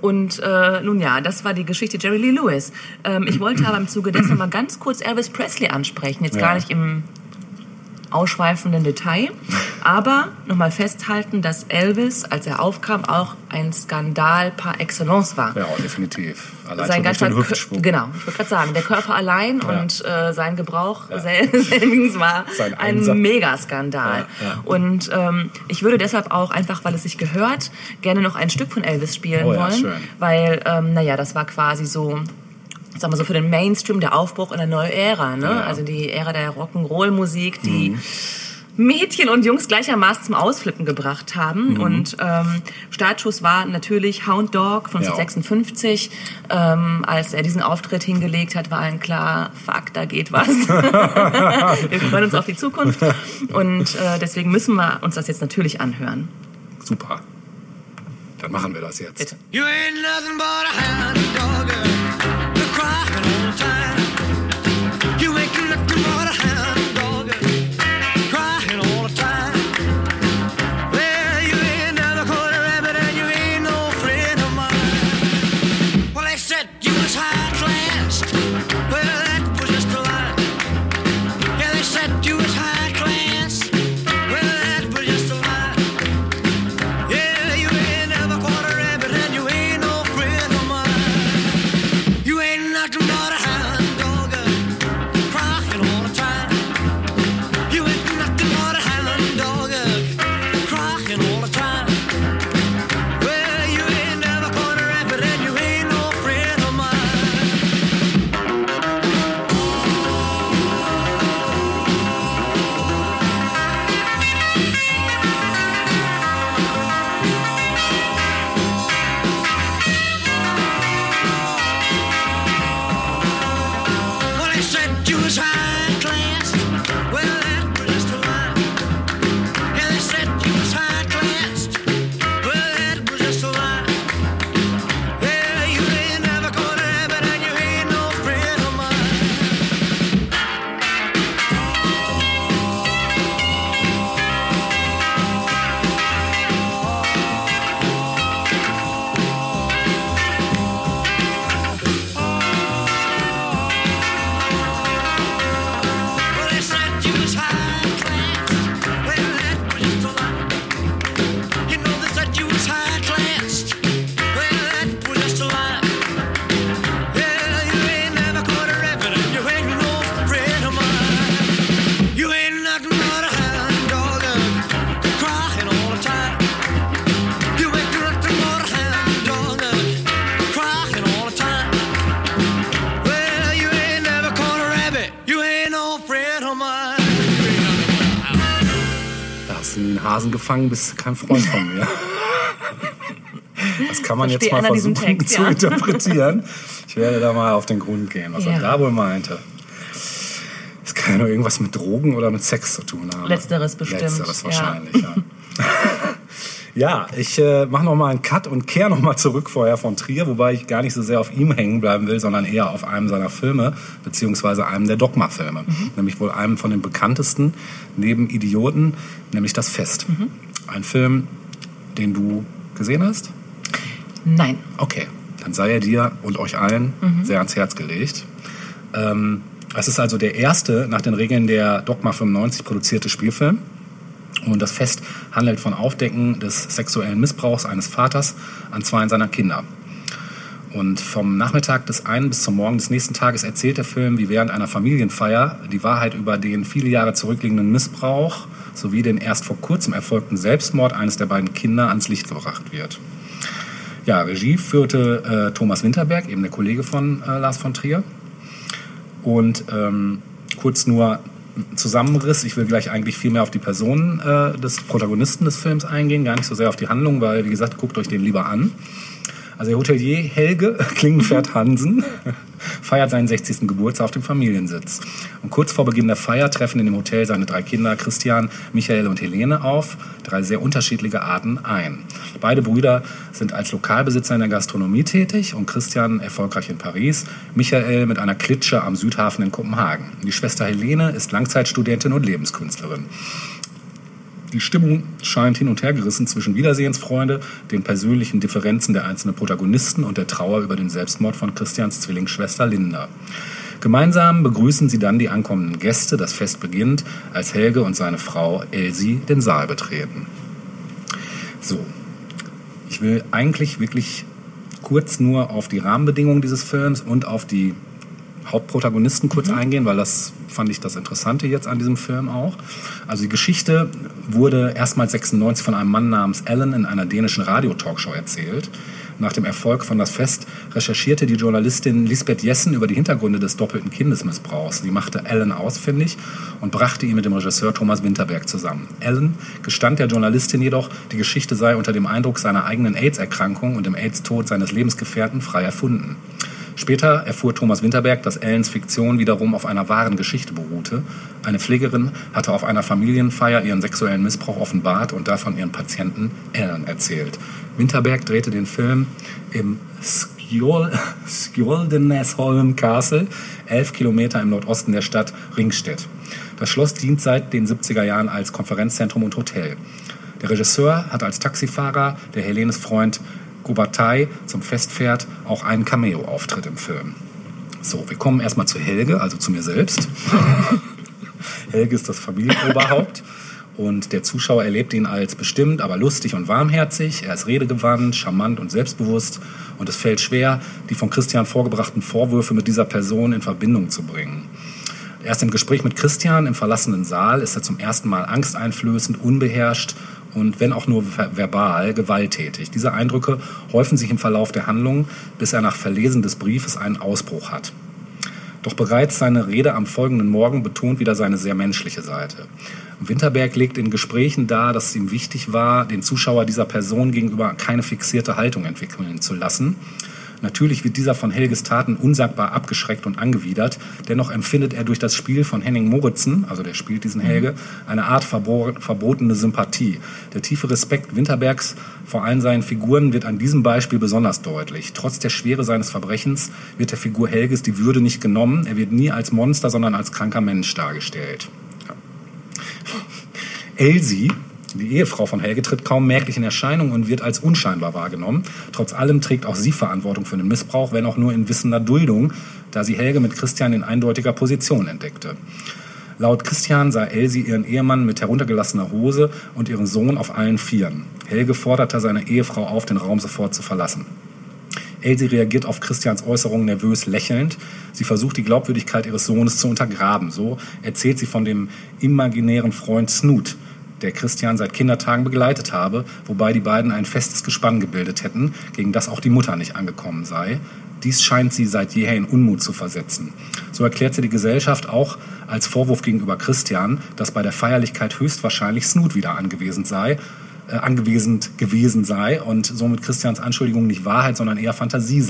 Speaker 1: Und äh, nun ja, das war die Geschichte Jerry Lee Lewis. Ähm, ich wollte aber im Zuge dessen mal ganz kurz Elvis Presley ansprechen. Jetzt
Speaker 2: Ja.
Speaker 1: gar nicht im ausschweifenden Detail. Aber nochmal festhalten, dass Elvis, als er aufkam, auch ein Skandal par excellence war.
Speaker 2: ja, definitiv. Allein
Speaker 1: sein ganzer
Speaker 2: Hüftschwung.
Speaker 1: genau, ich wollte gerade sagen, der Körper allein und äh, sein Gebrauch sel selbiges war
Speaker 2: Sein
Speaker 1: ein. Megaskandal.
Speaker 2: Ja, ja.
Speaker 1: Und ähm, ich würde deshalb auch einfach, weil es sich gehört, gerne noch ein Stück von Elvis spielen
Speaker 2: Oh ja,
Speaker 1: wollen,
Speaker 2: schön.
Speaker 1: weil ähm, naja, das war quasi so sagen wir so für den Mainstream der Aufbruch in eine neue Ära, ne?
Speaker 2: Ja. Mhm.
Speaker 1: Also die Ära der Rock'n'Roll-Musik, die Mädchen und Jungs gleichermaßen zum Ausflippen gebracht haben.
Speaker 2: Mhm.
Speaker 1: Und ähm, Startschuss war natürlich Hound Dog von
Speaker 2: Ja.
Speaker 1: 1956. Ähm, als er diesen Auftritt hingelegt hat, war allen klar, fuck, da geht was. wir freuen uns auf die Zukunft. Und äh, deswegen müssen wir uns das jetzt natürlich anhören.
Speaker 2: Super. Dann machen wir das jetzt.
Speaker 1: Bitte.
Speaker 2: Den Hasen gefangen, bist kein Freund von mir. Das kann man jetzt mal versuchen
Speaker 1: Text,
Speaker 2: zu
Speaker 1: ja.
Speaker 2: interpretieren. Ich werde da mal auf den Grund gehen, was
Speaker 1: Ja.
Speaker 2: er da wohl meinte. Das kann ja nur irgendwas mit Drogen oder mit Sex zu tun haben.
Speaker 1: Letzteres bestimmt,
Speaker 2: Letzteres wahrscheinlich, ja. Ja, ich äh, mache noch mal einen Cut und kehre noch mal zurück vorher von Trier, wobei ich gar nicht so sehr auf ihm hängen bleiben will, sondern eher auf einem seiner Filme, beziehungsweise einem der Dogma-Filme.
Speaker 1: Mhm.
Speaker 2: Nämlich wohl einem von den bekanntesten neben Idioten, nämlich Das Fest.
Speaker 1: Mhm.
Speaker 2: Ein Film, den du gesehen hast?
Speaker 1: Nein.
Speaker 2: Okay, dann sei er dir und euch allen sehr ans Herz gelegt. Ähm, es ist also der erste nach den Regeln der Dogma 95 produzierte Spielfilm. Und das Fest handelt von Aufdecken des sexuellen Missbrauchs eines Vaters an zwei seiner Kinder. Und vom Nachmittag des einen bis zum Morgen des nächsten Tages erzählt der Film, wie während einer Familienfeier die Wahrheit über den viele Jahre zurückliegenden Missbrauch sowie den erst vor kurzem erfolgten Selbstmord eines der beiden Kinder ans Licht gebracht wird. Ja, Regie führte äh, Thomas Winterberg, eben der Kollege von äh, Lars von Trier. Und ähm, kurz nur Zusammenriss. Ich will gleich eigentlich viel mehr auf die Person äh, des Protagonisten des Films eingehen, gar nicht so sehr auf die Handlung, weil, wie gesagt, guckt euch den lieber an. Also der Hotelier Helge Klingenpferd Hansen feiert seinen 60. Geburtstag auf dem Familiensitz. Und kurz vor Beginn der Feier treffen in dem Hotel seine drei Kinder Christian, Michael und Helene auf, drei sehr unterschiedliche Arten ein. Beide Brüder sind als Lokalbesitzer in der Gastronomie tätig und Christian erfolgreich in Paris, Michael mit einer Klitsche am Südhafen in Kopenhagen. Die Schwester Helene ist Langzeitstudentin und Lebenskünstlerin. Die Stimmung scheint hin und her gerissen zwischen Wiedersehensfreunde, den persönlichen Differenzen der einzelnen Protagonisten und der Trauer über den Selbstmord von Christians Zwillingsschwester Linda. Gemeinsam begrüßen sie dann die ankommenden Gäste. Das Fest beginnt, als Helge und seine Frau Elsie den Saal betreten. So, ich will eigentlich wirklich kurz nur auf die Rahmenbedingungen dieses Films und auf die Hauptprotagonisten kurz eingehen, weil das fand ich das Interessante jetzt an diesem Film auch. Also die Geschichte wurde erstmals 96 von einem Mann namens Alan in einer dänischen Radiotalkshow erzählt. Nach dem Erfolg von Das Fest recherchierte die Journalistin Lisbeth Jessen über die Hintergründe des doppelten Kindesmissbrauchs. Sie machte Alan ausfindig und brachte ihn mit dem Regisseur Thomas Winterberg zusammen. Alan gestand der Journalistin jedoch, die Geschichte sei unter dem Eindruck seiner eigenen AIDS-Erkrankung und dem AIDS-Tod seines Lebensgefährten frei erfunden. Später erfuhr Thomas Winterberg, dass Ellens Fiktion wiederum auf einer wahren Geschichte beruhte. Eine Pflegerin hatte auf einer Familienfeier ihren sexuellen Missbrauch offenbart und davon ihren Patienten Ellen erzählt. Winterberg drehte den Film im Skjol- Skjoldenesholm Castle, elf Kilometer im Nordosten der Stadt Ringstedt. Das Schloss dient seit den 70er Jahren als Konferenzzentrum und Hotel. Der Regisseur hat als Taxifahrer, der Helenes Freund Gubatay zum Fest fährt, auch einen Cameo-Auftritt im Film. So, wir kommen erstmal zu Helge, also zu mir selbst. Helge ist das Familienoberhaupt und der Zuschauer erlebt ihn als bestimmt, aber lustig und warmherzig. Er ist redegewandt, charmant und selbstbewusst und es fällt schwer, die von Christian vorgebrachten Vorwürfe mit dieser Person in Verbindung zu bringen. Erst im Gespräch mit Christian im verlassenen Saal ist er zum ersten Mal angsteinflößend, unbeherrscht und wenn auch nur ver- verbal gewalttätig. Diese Eindrücke häufen sich im Verlauf der Handlung, bis er nach Verlesen des Briefes einen Ausbruch hat. Doch bereits seine Rede am folgenden Morgen betont wieder seine sehr menschliche Seite. Winterberg legt in Gesprächen dar, dass es ihm wichtig war, den Zuschauer dieser Person gegenüber keine fixierte Haltung entwickeln zu lassen. Natürlich wird dieser von Helges Taten unsagbar abgeschreckt und angewidert. Dennoch empfindet er durch das Spiel von Henning Moritzen, also der spielt diesen Helge, eine Art verbotene Sympathie. Der tiefe Respekt Winterbergs vor allen seinen Figuren wird an diesem Beispiel besonders deutlich. Trotz der Schwere seines Verbrechens wird der Figur Helges die Würde nicht genommen. Er wird nie als Monster, sondern als kranker Mensch dargestellt. Elsie, die Ehefrau von Helge, tritt kaum merklich in Erscheinung und wird als unscheinbar wahrgenommen. Trotz allem trägt auch sie Verantwortung für den Missbrauch, wenn auch nur in wissender Duldung, da sie Helge mit Christian in eindeutiger Position entdeckte. Laut Christian sah Elsie ihren Ehemann mit heruntergelassener Hose und ihren Sohn auf allen Vieren. Helge forderte seine Ehefrau auf, den Raum sofort zu verlassen. Elsie reagiert auf Christians Äußerung nervös lächelnd. Sie versucht, die Glaubwürdigkeit ihres Sohnes zu untergraben. So erzählt sie von dem imaginären Freund Snoot, der Christian seit Kindertagen begleitet habe, wobei die beiden ein festes Gespann gebildet hätten, gegen das auch die Mutter nicht angekommen sei. Dies scheint sie seit jeher in Unmut zu versetzen. So erklärt sie die Gesellschaft auch als Vorwurf gegenüber Christian, dass bei der Feierlichkeit höchstwahrscheinlich Snoot wieder angewiesen sei, äh, angewiesen gewesen sei und somit Christians Anschuldigungen nicht Wahrheit, sondern eher Fantasie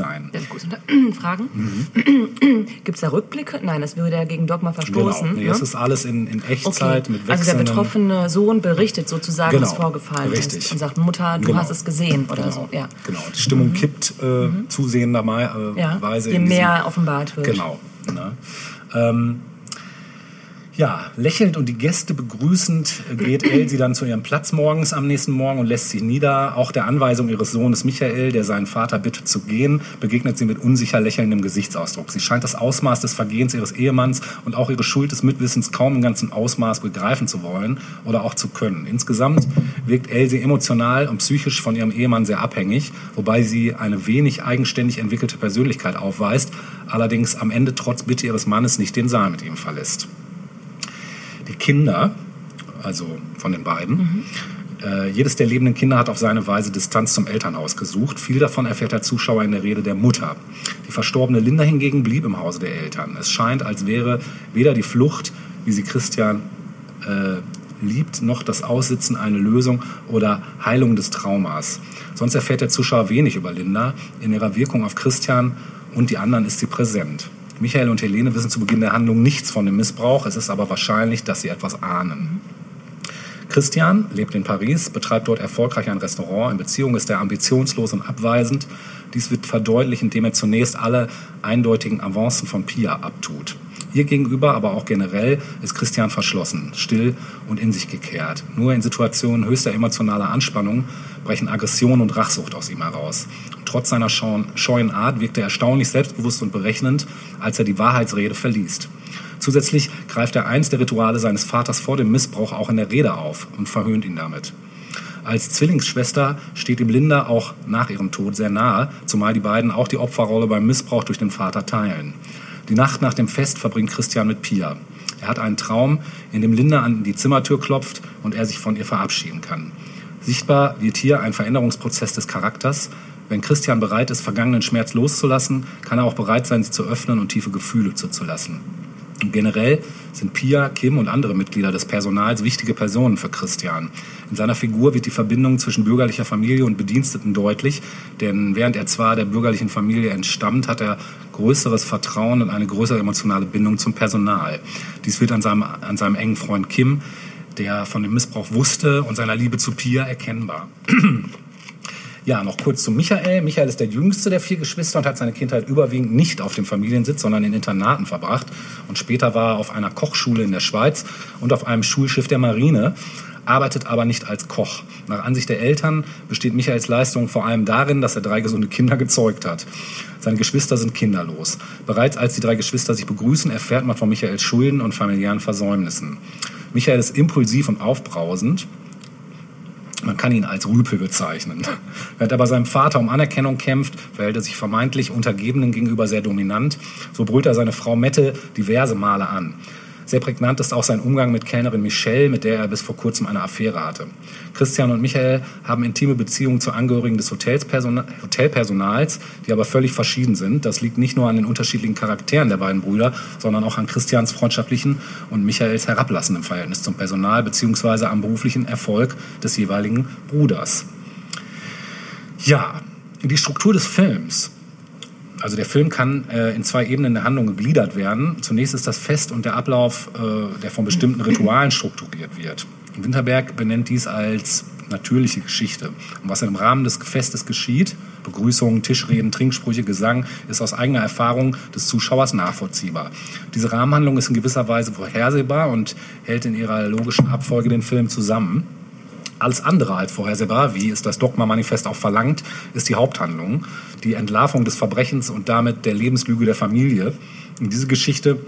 Speaker 1: gut. Und, Fragen? Gibt es da Rückblicke? Nein, das würde ja gegen Dogma verstoßen.
Speaker 2: Mhm. Genau. Nee,
Speaker 1: ne?
Speaker 2: das ist alles in, in Echtzeit mit
Speaker 1: Also der betroffene Sohn berichtet sozusagen,
Speaker 2: Genau,
Speaker 1: was vorgefallen
Speaker 2: richtig.
Speaker 1: ist und sagt, Mutter, du
Speaker 2: Genau.
Speaker 1: hast es gesehen oder
Speaker 2: genau,
Speaker 1: so. Ja.
Speaker 2: genau. Die Stimmung kippt äh, zusehenderweise äh,
Speaker 1: Ja, je
Speaker 2: in diesem-
Speaker 1: mehr offenbart wird.
Speaker 2: Genau. Ne? Ähm, ja, lächelnd und die Gäste begrüßend äh, geht Elsie dann zu ihrem Platz morgens am nächsten Morgen und lässt sich nieder. Auch der Anweisung ihres Sohnes Michael, der seinen Vater bittet zu gehen, begegnet sie mit unsicher lächelndem Gesichtsausdruck. Sie scheint das Ausmaß des Vergehens ihres Ehemanns und auch ihre Schuld des Mitwissens kaum im ganzen Ausmaß begreifen zu wollen oder auch zu können. Insgesamt wirkt Elsie emotional und psychisch von ihrem Ehemann sehr abhängig, wobei sie eine wenig eigenständig entwickelte Persönlichkeit aufweist, allerdings am Ende trotz Bitte ihres Mannes nicht den Saal mit ihm verlässt. Die Kinder, also von den beiden, äh, jedes der lebenden Kinder hat auf seine Weise Distanz zum Elternhaus gesucht. Viel davon erfährt der Zuschauer in der Rede der Mutter. Die verstorbene Linda hingegen blieb im Hause der Eltern. Es scheint, als wäre weder die Flucht, wie sie Christian äh, liebt, noch das Aussitzen eine Lösung oder Heilung des Traumas. Sonst erfährt der Zuschauer wenig über Linda. In ihrer Wirkung auf Christian und die anderen ist sie präsent. Michael und Helene wissen zu Beginn der Handlung nichts von dem Missbrauch. Es ist aber wahrscheinlich, dass sie etwas ahnen. Christian lebt in Paris, betreibt dort erfolgreich ein Restaurant. In Beziehung ist er ambitionslos und abweisend. Dies wird verdeutlicht, indem er zunächst alle eindeutigen Avancen von Pia abtut. Ihr gegenüber, aber auch generell, ist Christian verschlossen, still und in sich gekehrt. Nur in Situationen höchster emotionaler Anspannung brechen Aggression und Rachsucht aus ihm heraus. Trotz seiner scheuen scheuen Art wirkt er erstaunlich selbstbewusst und berechnend, als er die Wahrheitsrede verliest. Zusätzlich greift er eins der Rituale seines Vaters vor dem Missbrauch auch in der Rede auf und verhöhnt ihn damit. Als Zwillingsschwester steht ihm Linda auch nach ihrem Tod sehr nahe, zumal die beiden auch die Opferrolle beim Missbrauch durch den Vater teilen. Die Nacht nach dem Fest verbringt Christian mit Pia. Er hat einen Traum, in dem Linda an die Zimmertür klopft und er sich von ihr verabschieden kann. Sichtbar wird hier ein Veränderungsprozess des Charakters. Wenn Christian bereit ist, vergangenen Schmerz loszulassen, kann er auch bereit sein, sich zu öffnen und tiefe Gefühle zuzulassen. Und generell sind Pia, Kim und andere Mitglieder des Personals wichtige Personen für Christian. In seiner Figur wird die Verbindung zwischen bürgerlicher Familie und Bediensteten deutlich, denn während er zwar der bürgerlichen Familie entstammt, hat er größeres Vertrauen und eine größere emotionale Bindung zum Personal. Dies wird an seinem, an seinem engen Freund Kim, der von dem Missbrauch wusste, und seiner Liebe zu Pia erkennbar. Ja, noch kurz zu Michael. Michael ist der jüngste der vier Geschwister und hat seine Kindheit überwiegend nicht auf dem Familiensitz, sondern in Internaten verbracht. Und später war er auf einer Kochschule in der Schweiz und auf einem Schulschiff der Marine, arbeitet aber nicht als Koch. Nach Ansicht der Eltern besteht Michaels Leistung vor allem darin, dass er drei gesunde Kinder gezeugt hat. Seine Geschwister sind kinderlos. Bereits als die drei Geschwister sich begrüßen, erfährt man von Michaels Schulden und familiären Versäumnissen. Michael ist impulsiv und aufbrausend. Man kann ihn als Rüpel bezeichnen. Während er bei seinem Vater um Anerkennung kämpft, verhält er sich vermeintlich Untergebenen gegenüber sehr dominant. So brüllt er seine Frau Mette diverse Male an. Sehr prägnant ist auch sein Umgang mit Kellnerin Michelle, mit der er bis vor kurzem eine Affäre hatte. Christian und Michael haben intime Beziehungen zu Angehörigen des Hotelpersonals, die aber völlig verschieden sind. Das liegt nicht nur an den unterschiedlichen Charakteren der beiden Brüder, sondern auch an Christians freundschaftlichen und Michaels herablassendem Verhältnis zum Personal bzw. am beruflichen Erfolg des jeweiligen Bruders. Ja, die Struktur des Films. Also der Film kann äh, in zwei Ebenen der Handlung gegliedert werden. Zunächst ist das Fest und der Ablauf, äh, der von bestimmten Ritualen strukturiert wird. Winterberg benennt dies als natürliche Geschichte. Und was im Rahmen des Festes geschieht, Begrüßungen, Tischreden, Trinksprüche, Gesang, ist aus eigener Erfahrung des Zuschauers nachvollziehbar. Diese Rahmenhandlung ist in gewisser Weise vorhersehbar und hält in ihrer logischen Abfolge den Film zusammen. Alles andere als vorhersehbar, wie es das Dogma-Manifest auch verlangt, ist die Haupthandlung, die Entlarvung des Verbrechens und damit der Lebenslüge der Familie. Und diese Geschichte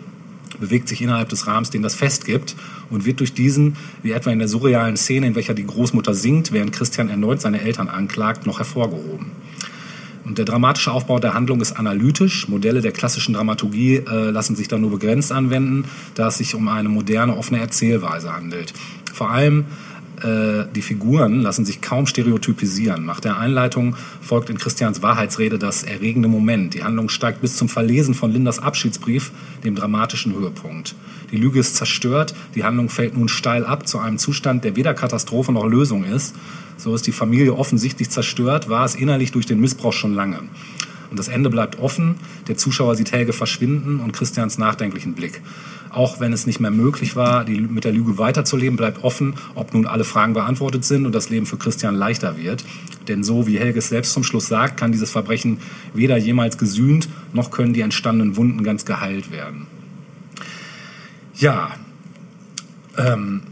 Speaker 2: bewegt sich innerhalb des Rahmens, den das Fest gibt und wird durch diesen, wie etwa in der surrealen Szene, in welcher die Großmutter singt, während Christian erneut seine Eltern anklagt, noch hervorgehoben. Und der dramatische Aufbau der Handlung ist analytisch. Modelle der klassischen Dramaturgie äh, lassen sich da nur begrenzt anwenden, da es sich um eine moderne, offene Erzählweise handelt. Vor allem äh, die Figuren lassen sich kaum stereotypisieren. Nach der Einleitung folgt in Christians Wahrheitsrede das erregende Moment. Die Handlung steigt bis zum Verlesen von Lindas Abschiedsbrief, dem dramatischen Höhepunkt. Die Lüge ist zerstört, die Handlung fällt nun steil ab zu einem Zustand, der weder Katastrophe noch Lösung ist. So ist die Familie offensichtlich zerstört, war es innerlich durch den Missbrauch schon lange. Und das Ende bleibt offen. Der Zuschauer sieht Helge verschwinden und Christians nachdenklichen Blick. Auch wenn es nicht mehr möglich war, die, mit der Lüge weiterzuleben, bleibt offen, ob nun alle Fragen beantwortet sind und das Leben für Christian leichter wird. Denn so wie Helge es selbst zum Schluss sagt, kann dieses Verbrechen weder jemals gesühnt, noch können die entstandenen Wunden ganz geheilt werden. Ja, ähm,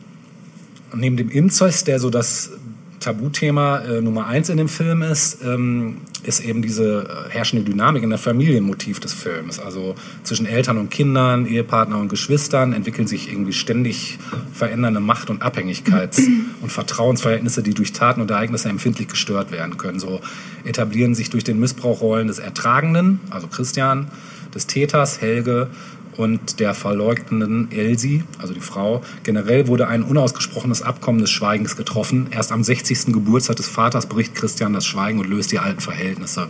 Speaker 2: neben dem Inzest, der so das Tabuthema äh, Nummer eins in dem Film ist, ähm, ist eben diese äh, herrschende Dynamik in der Familienmotiv des Films. Also zwischen Eltern und Kindern, Ehepartner und Geschwistern entwickeln sich irgendwie ständig verändernde Macht- und Abhängigkeits- und Vertrauensverhältnisse, die durch Taten und Ereignisse empfindlich gestört werden können. So etablieren sich durch den Missbrauch Rollen des Ertragenden, also Christian, des Täters, Helge, und der verleugnenden Elsie, also die Frau. Generell wurde ein unausgesprochenes Abkommen des Schweigens getroffen. Erst am 60. Geburtstag des Vaters bricht Christian das Schweigen und löst die alten Verhältnisse.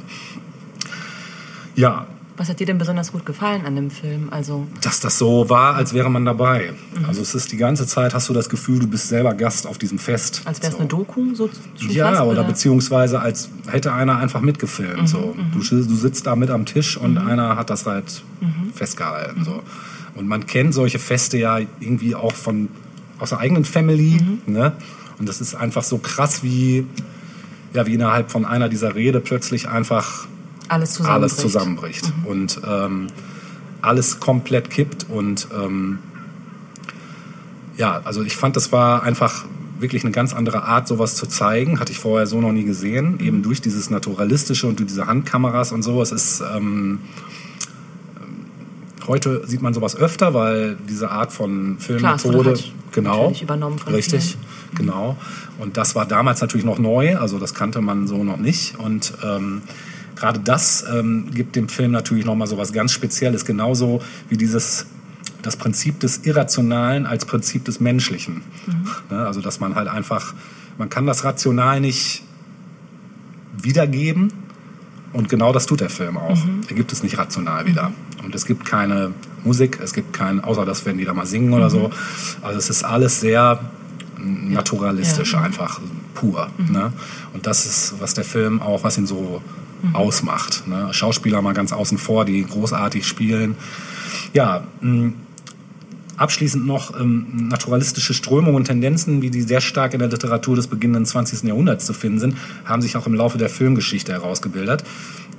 Speaker 2: Ja,
Speaker 1: Was hat dir denn besonders gut gefallen an dem Film? Also,
Speaker 2: dass das so war, als wäre man dabei.
Speaker 1: Mhm.
Speaker 2: Also es ist die ganze Zeit, hast du das Gefühl, du bist selber Gast auf diesem Fest.
Speaker 1: als wäre es
Speaker 2: so.
Speaker 1: eine Doku, so
Speaker 2: Ja,
Speaker 1: fast,
Speaker 2: oder, beziehungsweise als hätte einer einfach mitgefilmt.
Speaker 1: Mhm,
Speaker 2: so. du, du sitzt da mit am Tisch und einer hat das halt
Speaker 1: Mhm.
Speaker 2: festgehalten. So. Und man kennt solche Feste ja irgendwie auch von aus der eigenen Family.
Speaker 1: Mhm.
Speaker 2: Ne? Und das ist einfach so krass, wie, ja, wie innerhalb von einer dieser Rede plötzlich einfach
Speaker 1: alles zusammenbricht.
Speaker 2: alles zusammenbricht und ähm, alles komplett kippt und ähm, ja, also ich fand, das war einfach wirklich eine ganz andere Art, sowas zu zeigen. Hatte ich vorher so noch nie gesehen. Eben durch dieses Naturalistische und durch diese Handkameras und so. Es ist ähm, heute sieht man sowas öfter, weil diese Art von
Speaker 1: Klar,
Speaker 2: Filmmethode
Speaker 1: halt
Speaker 2: genau
Speaker 1: übernommen von
Speaker 2: richtig genau und das war damals natürlich noch neu, also das kannte man so noch nicht und ähm, gerade das ähm, gibt dem Film natürlich noch mal so was ganz Spezielles, genauso wie dieses das Prinzip des Irrationalen als Prinzip des Menschlichen. Ne, also dass man halt einfach, man kann das rational nicht wiedergeben, und genau das tut der Film auch. Er gibt es nicht rational wieder. Und es gibt keine Musik, es gibt kein, außer das, wenn die da mal singen oder so. Also es ist alles sehr naturalistisch
Speaker 1: Ja.
Speaker 2: einfach, pur. Ne? Und das ist, was der Film auch, was ihn so ausmacht. Ne? Schauspieler mal ganz außen vor, die großartig spielen. Ja, mh, Abschließend noch ähm, naturalistische Strömungen und Tendenzen, wie die sehr stark in der Literatur des beginnenden 20. Jahrhunderts zu finden sind, haben sich auch im Laufe der Filmgeschichte herausgebildet.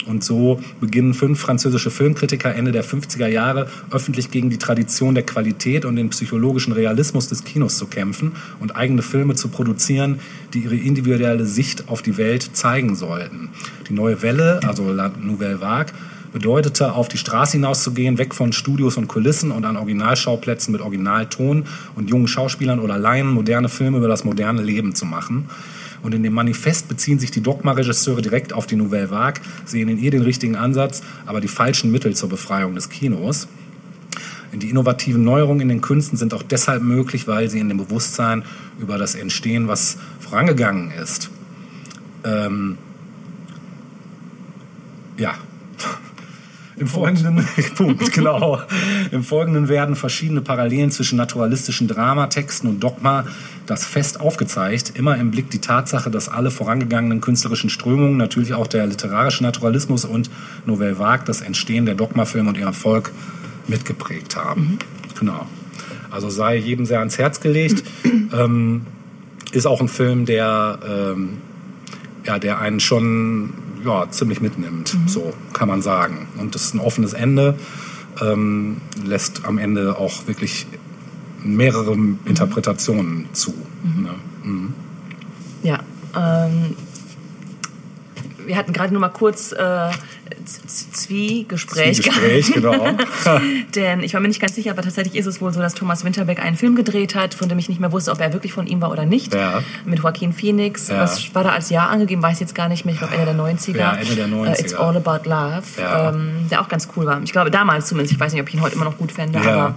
Speaker 2: Und so beginnen fünf französische Filmkritiker Ende der 50er Jahre öffentlich gegen die Tradition der Qualität und den psychologischen Realismus des Kinos zu kämpfen und eigene Filme zu produzieren, die ihre individuelle Sicht auf die Welt zeigen sollten. Die neue Welle, also La Nouvelle Vague, bedeutete, auf die Straße hinauszugehen, weg von Studios und Kulissen und an Originalschauplätzen mit Originalton und jungen Schauspielern oder Laien moderne Filme über das moderne Leben zu machen. Und in dem Manifest beziehen sich die Dogma-Regisseure direkt auf die Nouvelle Vague, sehen in ihr den richtigen Ansatz, aber die falschen Mittel zur Befreiung des Kinos. Die innovativen Neuerungen in den Künsten sind auch deshalb möglich, weil sie in dem Bewusstsein über das Entstehen, was vorangegangen ist. Ähm, ja. Im Folgenden, Punkt, genau. Im Folgenden werden verschiedene Parallelen zwischen naturalistischen Dramatexten und Dogma das Fest aufgezeigt, immer im Blick die Tatsache, dass alle vorangegangenen künstlerischen Strömungen, natürlich auch der literarische Naturalismus und Nouvelle Vague, das Entstehen der Dogmafilme und ihr Erfolg mitgeprägt haben. Genau. Also sei jedem sehr ans Herz gelegt. ähm, ist auch ein Film, der, ähm, ja, der einen schon ja, ziemlich mitnimmt, so kann man sagen. Und das ist ein offenes Ende, ähm, lässt am Ende auch wirklich mehrere Interpretationen zu. Ne? Mhm.
Speaker 1: Ja, ähm, wir hatten gerade nur mal kurz äh, Zwiegespräch.
Speaker 2: Gespräch, genau.
Speaker 1: Denn ich war mir nicht ganz sicher, aber tatsächlich ist es wohl so, dass Thomas Winterbeck einen Film gedreht hat, von dem ich nicht mehr wusste, ob er wirklich von ihm war oder nicht.
Speaker 2: Ja.
Speaker 1: Mit Joaquin Phoenix.
Speaker 2: Ja.
Speaker 1: Was war da als Jahr angegeben? Weiß ich jetzt gar nicht mehr. Ich glaube Ende der 90er.
Speaker 2: Ja, Ende der 90er.
Speaker 1: Äh, It's All About Love.
Speaker 2: Ja.
Speaker 1: Ähm, der auch ganz cool war. Ich glaube damals zumindest. Ich weiß nicht, ob ich ihn heute immer noch gut fände,
Speaker 2: Ja.
Speaker 1: aber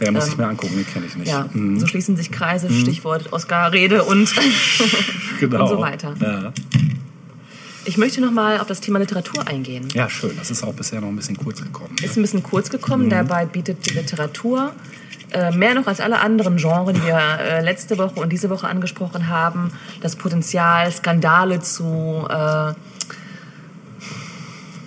Speaker 2: Der muss
Speaker 1: Ähm,
Speaker 2: ich mir angucken, den kenne ich nicht.
Speaker 1: Ja,
Speaker 2: Mhm.
Speaker 1: so schließen sich Kreise, Stichwort Oscar-Rede und,
Speaker 2: genau.
Speaker 1: und so weiter.
Speaker 2: Ja.
Speaker 1: Ich möchte noch mal auf das Thema Literatur eingehen.
Speaker 2: ja, schön. Das ist auch bisher noch ein bisschen kurz gekommen.
Speaker 1: Ist ein bisschen kurz gekommen,
Speaker 2: Mhm.
Speaker 1: dabei bietet die Literatur äh, mehr noch als alle anderen Genres, die wir äh, letzte Woche und diese Woche angesprochen haben, das Potenzial, Skandale zu äh,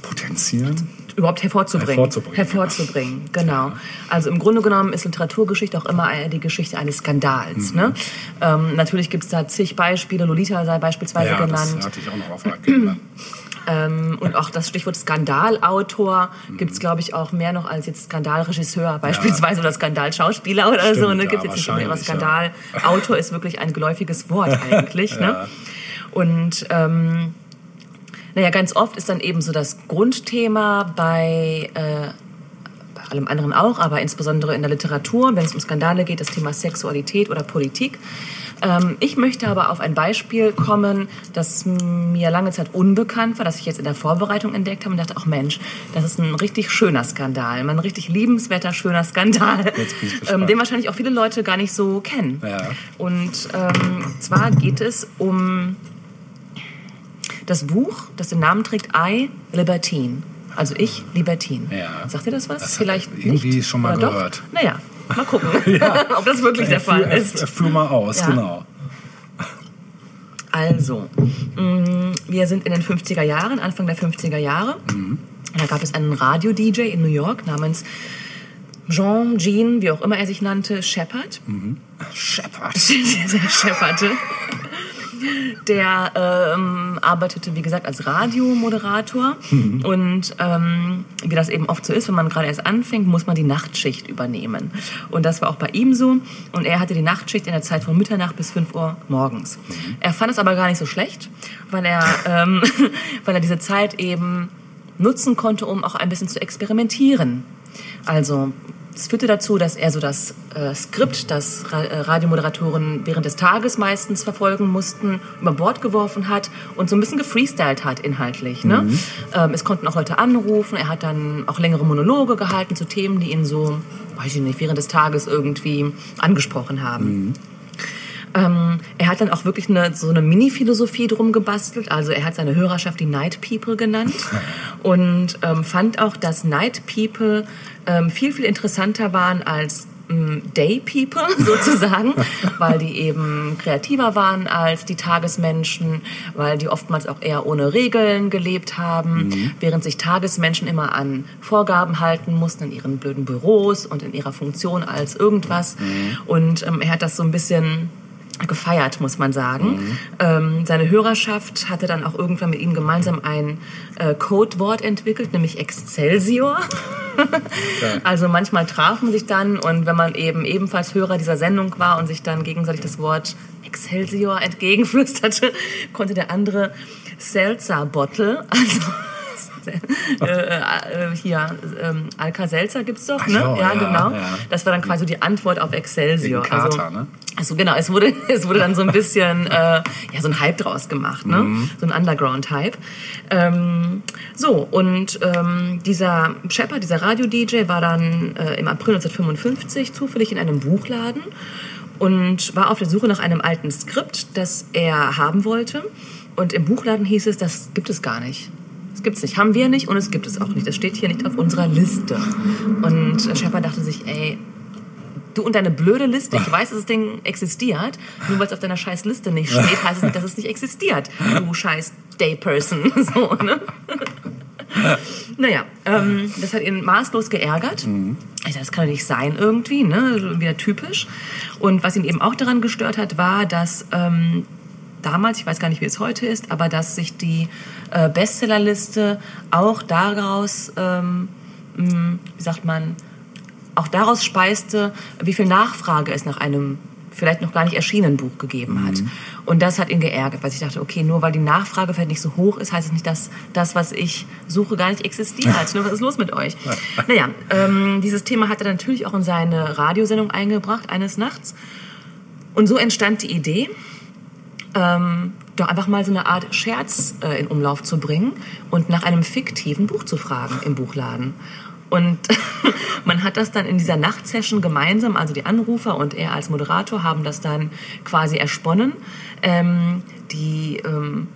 Speaker 2: Potenzieren?
Speaker 1: Überhaupt hervorzubringen.
Speaker 2: Hervorzubringen,
Speaker 1: Hervorzubringen, genau. Also im Grunde genommen ist Literaturgeschichte auch immer die Geschichte eines
Speaker 2: Mhm.
Speaker 1: Skandals. Ne? Ähm, natürlich gibt es da zig Beispiele, Lolita sei beispielsweise
Speaker 2: Ja,
Speaker 1: genannt.
Speaker 2: das hatte ich auch noch auf der Agenda.
Speaker 1: Ähm, und auch das Stichwort Skandalautor
Speaker 2: Mhm.
Speaker 1: gibt es, glaube ich, auch mehr noch als jetzt Skandalregisseur beispielsweise oder Skandalschauspieler oder so.
Speaker 2: Stimmt,
Speaker 1: Ne?
Speaker 2: ja,
Speaker 1: Gibt jetzt nicht mehr, aber Skandalautor ist wirklich ein geläufiges Wort eigentlich. Ne? Und ähm, naja, ganz oft ist dann eben so das Grundthema bei, äh, bei allem anderen auch, aber insbesondere in der Literatur, wenn es um Skandale geht, das Thema Sexualität oder Politik. Ähm, ich möchte aber auf ein Beispiel kommen, das mir lange Zeit unbekannt war, das ich jetzt in der Vorbereitung entdeckt habe und dachte, ach Mensch, das ist ein richtig schöner Skandal, ein richtig liebenswerter, schöner Skandal, ähm, den wahrscheinlich auch viele Leute gar nicht so kennen.
Speaker 2: Ja.
Speaker 1: Und ähm, zwar geht es um das Buch, das den Namen trägt I, Libertine. Also ich, Libertine.
Speaker 2: Ja.
Speaker 1: Sagt ihr das was?
Speaker 2: Das
Speaker 1: Vielleicht
Speaker 2: ich irgendwie
Speaker 1: nicht?
Speaker 2: schon mal
Speaker 1: Oder doch?
Speaker 2: gehört.
Speaker 1: Naja, mal gucken, ob das wirklich der
Speaker 2: Er
Speaker 1: Fall ist.
Speaker 2: Fuhr mal aus,
Speaker 1: Ja.
Speaker 2: genau.
Speaker 1: Also, mh, wir sind in den 50er Jahren, Anfang der 50er Jahre. Da gab es einen Radio-DJ in New York namens Jean, Jean, wie auch immer er sich nannte, Shepard.
Speaker 2: Shepard.
Speaker 1: der schepperte. Der ähm, arbeitete, wie gesagt, als Radiomoderator. Und ähm, wie das eben oft so ist, wenn man gerade erst anfängt, muss man die Nachtschicht übernehmen. Und das war auch bei ihm so. Und er hatte die Nachtschicht in der Zeit von Mitternacht bis 5 Uhr morgens. Er fand es aber gar nicht so schlecht, weil er, ähm, weil er diese Zeit eben nutzen konnte, um auch ein bisschen zu experimentieren. Also es führte dazu, dass er so das äh, Skript, das Ra äh, Radiomoderatoren während des Tages meistens verfolgen mussten, über Bord geworfen hat und so ein bisschen gefreestylt hat inhaltlich. Ne? Ähm, es konnten auch Leute anrufen. Er hat dann auch längere Monologe gehalten zu Themen, die ihn so, weiß ich nicht, während des Tages irgendwie angesprochen haben. Ähm, er hat dann auch wirklich eine, so eine Mini-Philosophie drum gebastelt. Also er hat seine Hörerschaft die Night People genannt und ähm, fand auch, dass Night People ähm, viel, viel interessanter waren als ähm, Day People sozusagen, weil die eben kreativer waren als die Tagesmenschen, weil die oftmals auch eher ohne Regeln gelebt haben, während sich Tagesmenschen immer an Vorgaben halten mussten in ihren blöden Büros und in ihrer Funktion als irgendwas. Und ähm, er hat das so ein bisschen gefeiert, muss man sagen. Ähm, seine Hörerschaft hatte dann auch irgendwann mit ihm gemeinsam ein äh, Codewort entwickelt, nämlich Excelsior. also manchmal traf man sich dann und wenn man eben ebenfalls Hörer dieser Sendung war und sich dann gegenseitig das Wort Excelsior entgegenflüsterte, konnte der andere Seltzer Bottle, also äh, äh, hier, ähm, Alka-Seltzer gibt's doch, ne?
Speaker 2: so,
Speaker 1: ja,
Speaker 2: ja,
Speaker 1: genau.
Speaker 2: ja.
Speaker 1: Das war dann quasi die Antwort auf Excelsior.
Speaker 2: Kater,
Speaker 1: also,
Speaker 2: ne?
Speaker 1: also genau, es wurde, es wurde dann so ein bisschen, äh, ja, so ein Hype draus gemacht, ne? So ein Underground-Hype. Ähm, so, und ähm, dieser Shepard, dieser Radio-DJ, war dann äh, im April 1955 zufällig in einem Buchladen und war auf der Suche nach einem alten Skript, das er haben wollte. Und im Buchladen hieß es, das gibt es gar nicht. Das gibt's nicht, haben wir nicht und es gibt es auch nicht. Das steht hier nicht auf unserer Liste. Und äh, Shepard dachte sich, ey, du und deine blöde Liste, ich weiß, dass das Ding existiert, nur weil es auf deiner scheiß Liste nicht steht, heißt es nicht, dass es nicht existiert. Du scheiß Day-Person. So, ne? Naja, ähm, das hat ihn maßlos geärgert. Also das kann doch nicht sein irgendwie, ne? Wieder typisch. Und was ihn eben auch daran gestört hat, war, dass ähm, damals, ich weiß gar nicht, wie es heute ist, aber dass sich die äh, Bestsellerliste auch daraus, ähm, mh, wie sagt man, auch daraus speiste, wie viel Nachfrage es nach einem vielleicht noch gar nicht erschienenen Buch gegeben hat. Und das hat ihn geärgert, weil ich dachte, okay, nur weil die Nachfrage vielleicht nicht so hoch ist, heißt es nicht, dass das, was ich suche, gar nicht existiert. Was ist los mit euch? Naja, ähm, dieses Thema hat er natürlich auch in seine Radiosendung eingebracht, eines Nachts. Und so entstand die Idee, ähm, doch einfach mal so eine Art Scherz äh, in Umlauf zu bringen und nach einem fiktiven Buch zu fragen im Buchladen. Und man hat das dann in dieser Nachtsession gemeinsam, also die Anrufer und er als Moderator haben das dann quasi ersponnen. Ähm, die ähm,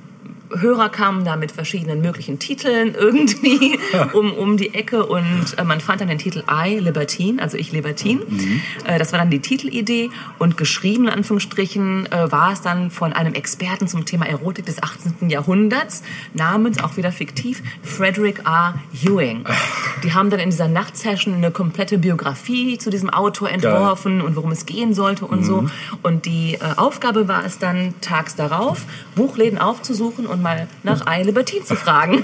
Speaker 1: Hörer kamen da mit verschiedenen möglichen Titeln irgendwie um, um die Ecke und äh, man fand dann den Titel I, Libertine, also ich Libertine. Äh, das war dann die Titelidee und geschrieben in Anführungsstrichen äh, war es dann von einem Experten zum Thema Erotik des 18. Jahrhunderts, namens auch wieder fiktiv Frederick R. Ewing. Die haben dann in dieser Nachtsession eine komplette Biografie zu diesem Autor entworfen und worum es gehen sollte und so. Und die äh, Aufgabe war es dann tags darauf, Buchläden aufzusuchen und mal nach I, Libertine zu fragen.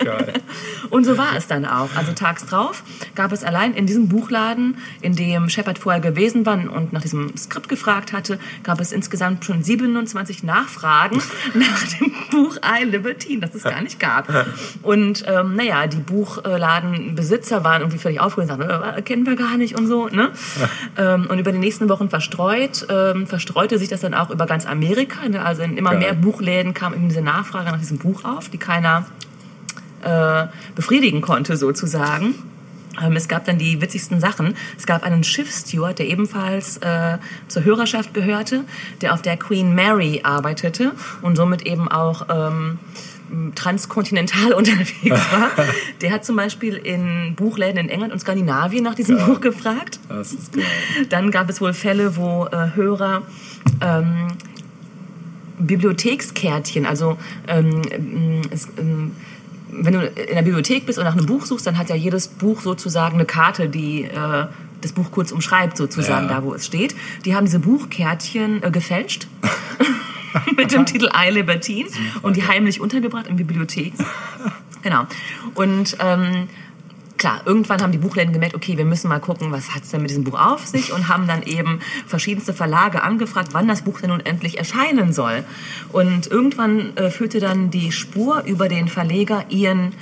Speaker 1: Und so war es dann auch. Also tags drauf gab es allein in diesem Buchladen, in dem Shepard vorher gewesen war und nach diesem Skript gefragt hatte, gab es insgesamt schon 27 Nachfragen nach dem Buch I Libertine, das es gar nicht gab. Und ähm, naja, die Buchladenbesitzer waren irgendwie völlig aufgeregt und sagten, äh, kennen wir gar nicht und so. Ne? ähm, und über die nächsten Wochen verstreut, ähm, verstreute sich das dann auch über ganz Amerika. Ne? Also in immer
Speaker 2: Geil.
Speaker 1: mehr Buchläden kam eben diese Nachfrage nach diesem Buch auf, die keiner äh, befriedigen konnte sozusagen. Ähm, Es gab dann die witzigsten Sachen. Es gab einen Schiffssteward, der ebenfalls äh, zur Hörerschaft gehörte, der auf der Queen Mary arbeitete und somit eben auch ähm, transkontinental unterwegs war. Der hat zum Beispiel in Buchläden in England und Skandinavien nach diesem Buch gefragt.
Speaker 2: Das ist geil.
Speaker 1: Dann gab es wohl Fälle, wo äh, Hörer ähm, Bibliothekskärtchen, also ähm, ähm, es, ähm, wenn du in der Bibliothek bist und nach einem Buch suchst, dann hat ja jedes Buch sozusagen eine Karte, die äh, das Buch kurz umschreibt, sozusagen
Speaker 2: Ja.
Speaker 1: da, wo es steht. Die haben diese Buchkärtchen äh, gefälscht. mit dem Titel I Libertine und die heimlich untergebracht in Bibliotheken. Genau. Und ähm, klar, irgendwann haben die Buchläden gemerkt, okay, wir müssen mal gucken, was hat's denn mit diesem Buch auf sich und haben dann eben verschiedenste Verlage angefragt, wann das Buch denn nun endlich erscheinen soll. Und irgendwann äh, führte dann die Spur über den Verleger Ian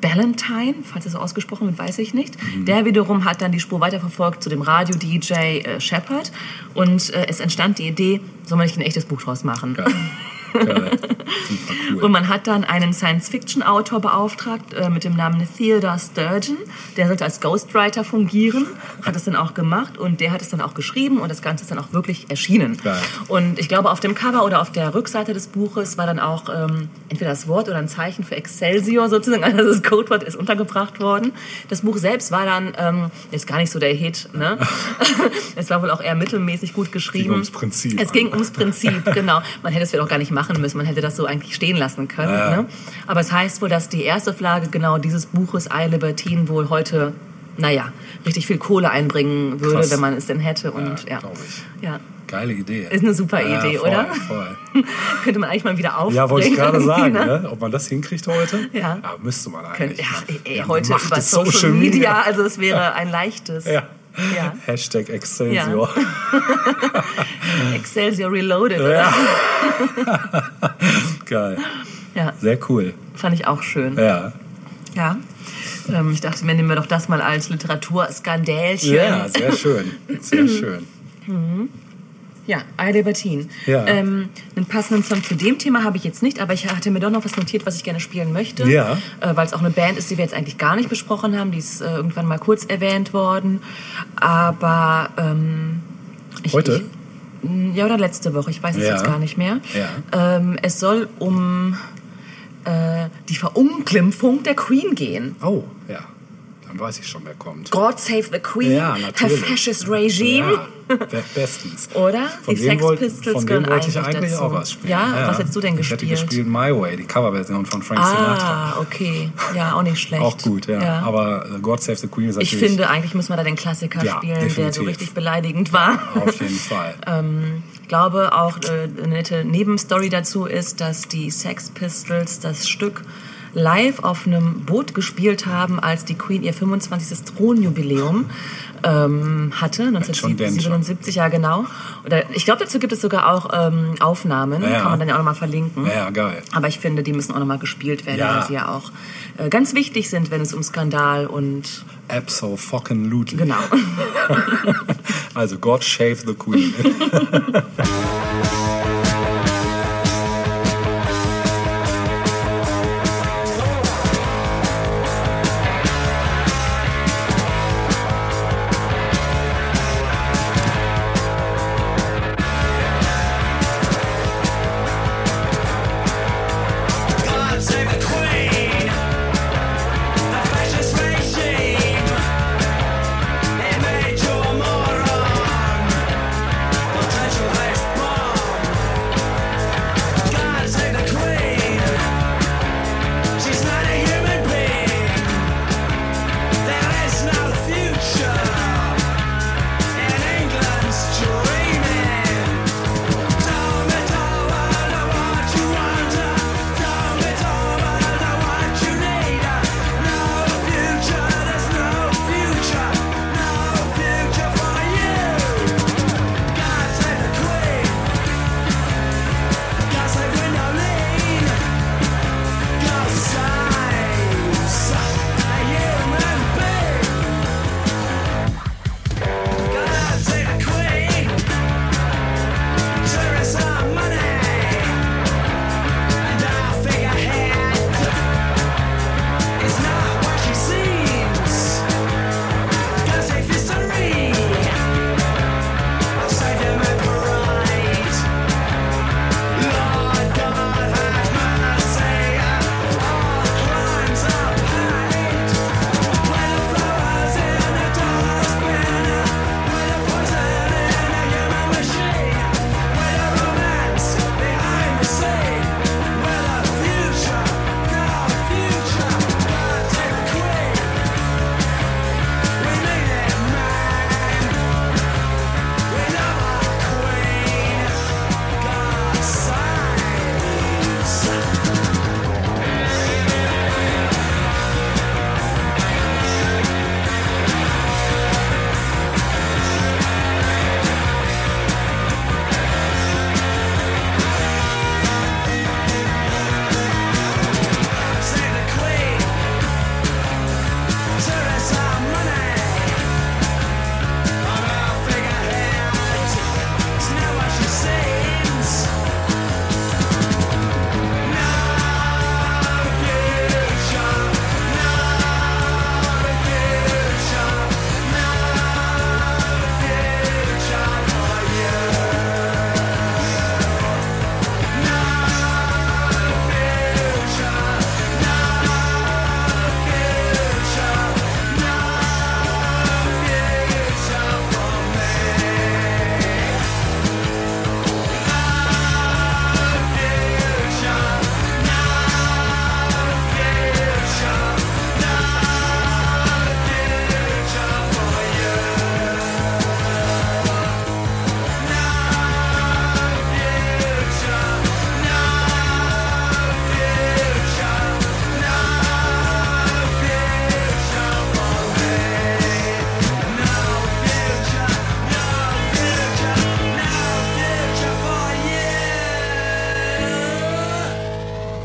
Speaker 1: Ballantyne, falls es so ausgesprochen wird, weiß ich nicht. Der wiederum hat dann die Spur weiterverfolgt zu dem Radio-DJ äh, Shepard und äh, es entstand die Idee, soll man nicht ein echtes Buch draus machen?
Speaker 2: Geil. Geil. Super cool.
Speaker 1: Und man hat dann einen Science-Fiction-Autor beauftragt äh, mit dem Namen Theodore Sturgeon. Der sollte als Ghostwriter fungieren, hat es dann auch gemacht und der hat es dann auch geschrieben und das Ganze ist dann auch wirklich erschienen.
Speaker 2: Geil.
Speaker 1: Und ich glaube, auf dem Cover oder auf der Rückseite des Buches war dann auch ähm, entweder das Wort oder ein Zeichen für Excelsior sozusagen, also das Codewort ist untergebracht worden. Das Buch selbst war dann ähm, jetzt gar nicht so der Hit. Ne? es war wohl auch eher mittelmäßig gut geschrieben.
Speaker 2: ums Prinzip.
Speaker 1: Es ging ums Prinzip, genau. Man hätte es vielleicht auch gar nicht machen müssen. Man hätte das so eigentlich stehen lassen können.
Speaker 2: Ja.
Speaker 1: Ne? Aber es heißt wohl, dass die erste Flagge genau dieses Buches I Libertine wohl heute, naja, richtig viel Kohle einbringen würde,
Speaker 2: Krass.
Speaker 1: wenn man es denn hätte. Und ja,
Speaker 2: ich.
Speaker 1: ja.
Speaker 2: Geile Idee.
Speaker 1: Ist eine super
Speaker 2: Ja,
Speaker 1: Idee,
Speaker 2: voll,
Speaker 1: oder?
Speaker 2: Voll.
Speaker 1: Könnte man eigentlich mal wieder aufbringen.
Speaker 2: Ja, wollte ich gerade sagen,
Speaker 1: ne?
Speaker 2: ne? ob man das hinkriegt heute.
Speaker 1: Ja.
Speaker 2: müsste man eigentlich.
Speaker 1: ja, ey,
Speaker 2: Ja,
Speaker 1: heute über
Speaker 2: des
Speaker 1: Social, Media, also es wäre ein leichtes.
Speaker 2: Ja.
Speaker 1: Ja.
Speaker 2: Hashtag Excelsior.
Speaker 1: Excelsior Reloaded.
Speaker 2: Ja.
Speaker 1: Oder?
Speaker 2: Geil.
Speaker 1: Ja,
Speaker 2: Sehr cool.
Speaker 1: fand ich auch schön.
Speaker 2: Ja.
Speaker 1: Ja. Ähm, ich dachte, mir nehmen wir doch das mal als Literaturskandälchen.
Speaker 2: Ja, sehr schön. Sehr schön.
Speaker 1: Ja, I Libertine.
Speaker 2: Ja.
Speaker 1: Ähm, einen passenden Song zu dem Thema habe ich jetzt nicht, aber ich hatte mir doch noch was notiert, was ich gerne spielen möchte.
Speaker 2: Ja.
Speaker 1: Äh, Weil es auch eine Band ist, die wir jetzt eigentlich gar nicht besprochen haben. Die ist äh, irgendwann mal kurz erwähnt worden. Aber ähm, ich,
Speaker 2: Heute?
Speaker 1: Ich, ja, oder letzte Woche, ich weiß es
Speaker 2: Ja.
Speaker 1: jetzt gar nicht mehr.
Speaker 2: Ja.
Speaker 1: Ähm, es soll um äh, die Verunglimpfung der Queen gehen.
Speaker 2: Oh, ja. Dann weiß ich schon, wer kommt.
Speaker 1: God save the Queen,
Speaker 2: Ja,
Speaker 1: her
Speaker 2: natürlich.
Speaker 1: fascist regime.
Speaker 2: Ja, be- bestens.
Speaker 1: Oder?
Speaker 2: Von
Speaker 1: die Sex
Speaker 2: wollt-
Speaker 1: Pistols
Speaker 2: von
Speaker 1: gehören
Speaker 2: wollte ich
Speaker 1: eigentlich dazu.
Speaker 2: auch was spielen.
Speaker 1: Ja? was hättest du denn
Speaker 2: Ich hätte
Speaker 1: gespielt?
Speaker 2: gespielt My Way, die Coverversion von Frank Sinatra.
Speaker 1: Ah, okay. Ja, auch nicht schlecht.
Speaker 2: Auch gut, ja. Aber äh, God Save the Queen ist
Speaker 1: ich
Speaker 2: natürlich
Speaker 1: finde, eigentlich muss man da den Klassiker
Speaker 2: Ja,
Speaker 1: spielen, der so
Speaker 2: definitiv.
Speaker 1: richtig beleidigend war.
Speaker 2: auf jeden Fall.
Speaker 1: Ich glaube auch, äh, eine nette Nebenstory dazu ist, dass die Sex Pistols das Stück live auf einem Boot gespielt haben, als die Queen ihr 25. Thronjubiläum ähm, hatte,
Speaker 2: schon denn
Speaker 1: 1977, ja genau. Oder ich glaube, dazu gibt es sogar auch ähm, Aufnahmen,
Speaker 2: Ja, ja.
Speaker 1: kann man dann ja auch nochmal verlinken.
Speaker 2: Ja, ja, geil.
Speaker 1: Aber ich finde, die müssen auch nochmal gespielt werden, weil sie ja auch äh, ganz wichtig sind, wenn es um Skandal und
Speaker 2: Abso fucking Lutely.
Speaker 1: genau.
Speaker 2: Also God Save the Queen.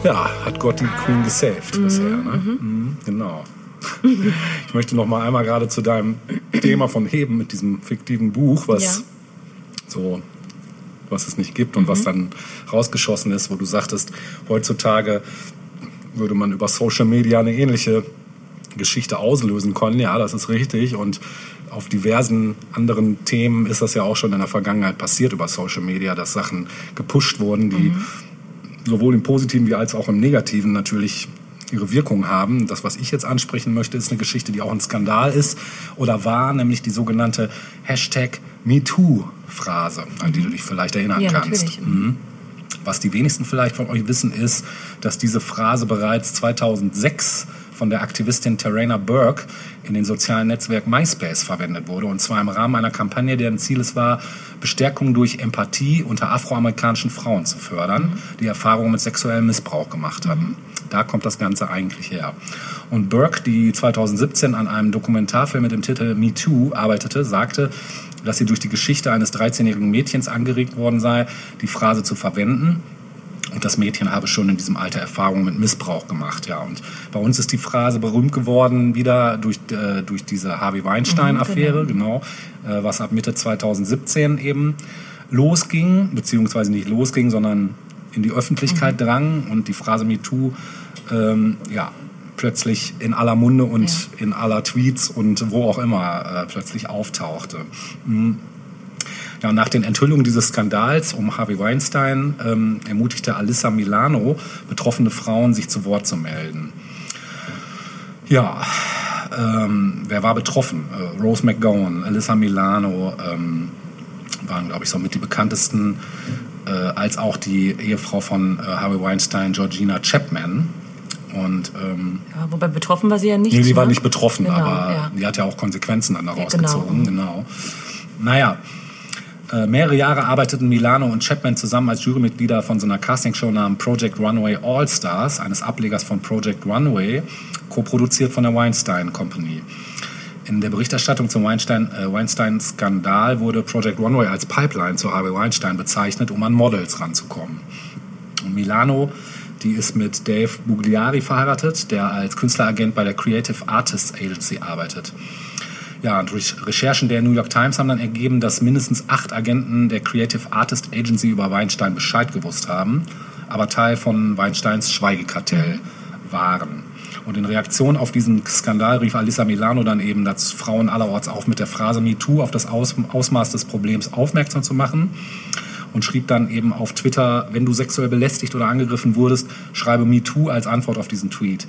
Speaker 2: ja, hat Gott die Queen gesaved bisher. Ne? Mhm, genau. Ich möchte noch mal einmal gerade zu deinem Thema von Heben mit diesem fiktiven Buch, was
Speaker 1: Ja.
Speaker 2: so was es nicht gibt und was dann rausgeschossen ist, wo du sagtest, heutzutage würde man über Social Media eine ähnliche Geschichte auslösen können. Ja, das ist richtig. Und auf diversen anderen Themen ist das ja auch schon in der Vergangenheit passiert über Social Media, dass Sachen gepusht wurden, die sowohl im Positiven wie als auch im Negativen natürlich ihre Wirkung haben. Das, was ich jetzt ansprechen möchte, ist eine Geschichte, die auch ein Skandal ist oder war, nämlich die sogenannte Hashtag MeToo-Phrase, an die du dich vielleicht erinnern
Speaker 1: Ja,
Speaker 2: kannst. Mhm. Was die wenigsten vielleicht von euch wissen, ist, dass diese Phrase bereits 2006 von der Aktivistin Terena Burke in den sozialen Netzwerk MySpace verwendet wurde. Und zwar im Rahmen einer Kampagne, deren Ziel es war, Bestärkung durch Empathie unter afroamerikanischen Frauen zu fördern, die Erfahrungen mit sexuellem Missbrauch gemacht hatten. Da kommt das Ganze eigentlich her. Und Burke, die 2017 an einem Dokumentarfilm mit dem Titel Me Too arbeitete, sagte, dass sie durch die Geschichte eines 13-jährigen Mädchens angeregt worden sei, die Phrase zu verwenden. Und das Mädchen habe schon in diesem Alter Erfahrungen mit Missbrauch gemacht. Ja. Und bei uns ist die Phrase berühmt geworden wieder durch, äh, durch diese Harvey Weinstein-Affäre, genau, äh, was ab Mitte 2017 eben losging, beziehungsweise nicht losging, sondern in die Öffentlichkeit drang und die Phrase MeToo ähm, ja, plötzlich in aller Munde und in aller Tweets und wo auch immer äh, plötzlich auftauchte. Mhm. Ja, nach den Enthüllungen dieses Skandals um Harvey Weinstein ähm, ermutigte Alyssa Milano betroffene Frauen, sich zu Wort zu melden. Ja, ähm, wer war betroffen? Äh, Rose McGowan, Alyssa Milano ähm, waren, glaube ich, so mit die bekanntesten, äh, als auch die Ehefrau von äh, Harvey Weinstein, Georgina Chapman. Und ähm,
Speaker 1: Ja, wobei betroffen war sie ja nicht.
Speaker 2: Nee, sie war
Speaker 1: ne?
Speaker 2: nicht betroffen,
Speaker 1: Genau,
Speaker 2: aber
Speaker 1: ja.
Speaker 2: die hat ja auch Konsequenzen dann daraus
Speaker 1: Ja, genau.
Speaker 2: gezogen. Genau. Naja, äh, mehrere Jahre arbeiteten Milano und Chapman zusammen als Jurymitglieder von so einer Castingshow namens Project Runway All Stars, eines Ablegers von Project Runway, co-produziert von der Weinstein Company. In der Berichterstattung zum Weinstein, äh, Weinstein-Skandal wurde Project Runway als Pipeline zu Harvey Weinstein bezeichnet, um an Models ranzukommen. Und Milano, die ist mit Dave Bugliari verheiratet, der als Künstleragent bei der Creative Artists Agency arbeitet. Ja, und durch Recherchen der New York Times haben dann ergeben, dass mindestens acht Agenten der Creative Artist Agency über Weinstein Bescheid gewusst haben, aber Teil von Weinsteins Schweigekartell waren. Und in Reaktion auf diesen Skandal rief Alissa Milano dann eben, dass Frauen allerorts auf mit der Phrase MeToo auf das Aus Ausmaß des Problems aufmerksam zu machen und schrieb dann eben auf Twitter, wenn du sexuell belästigt oder angegriffen wurdest, schreibe MeToo als Antwort auf diesen Tweet.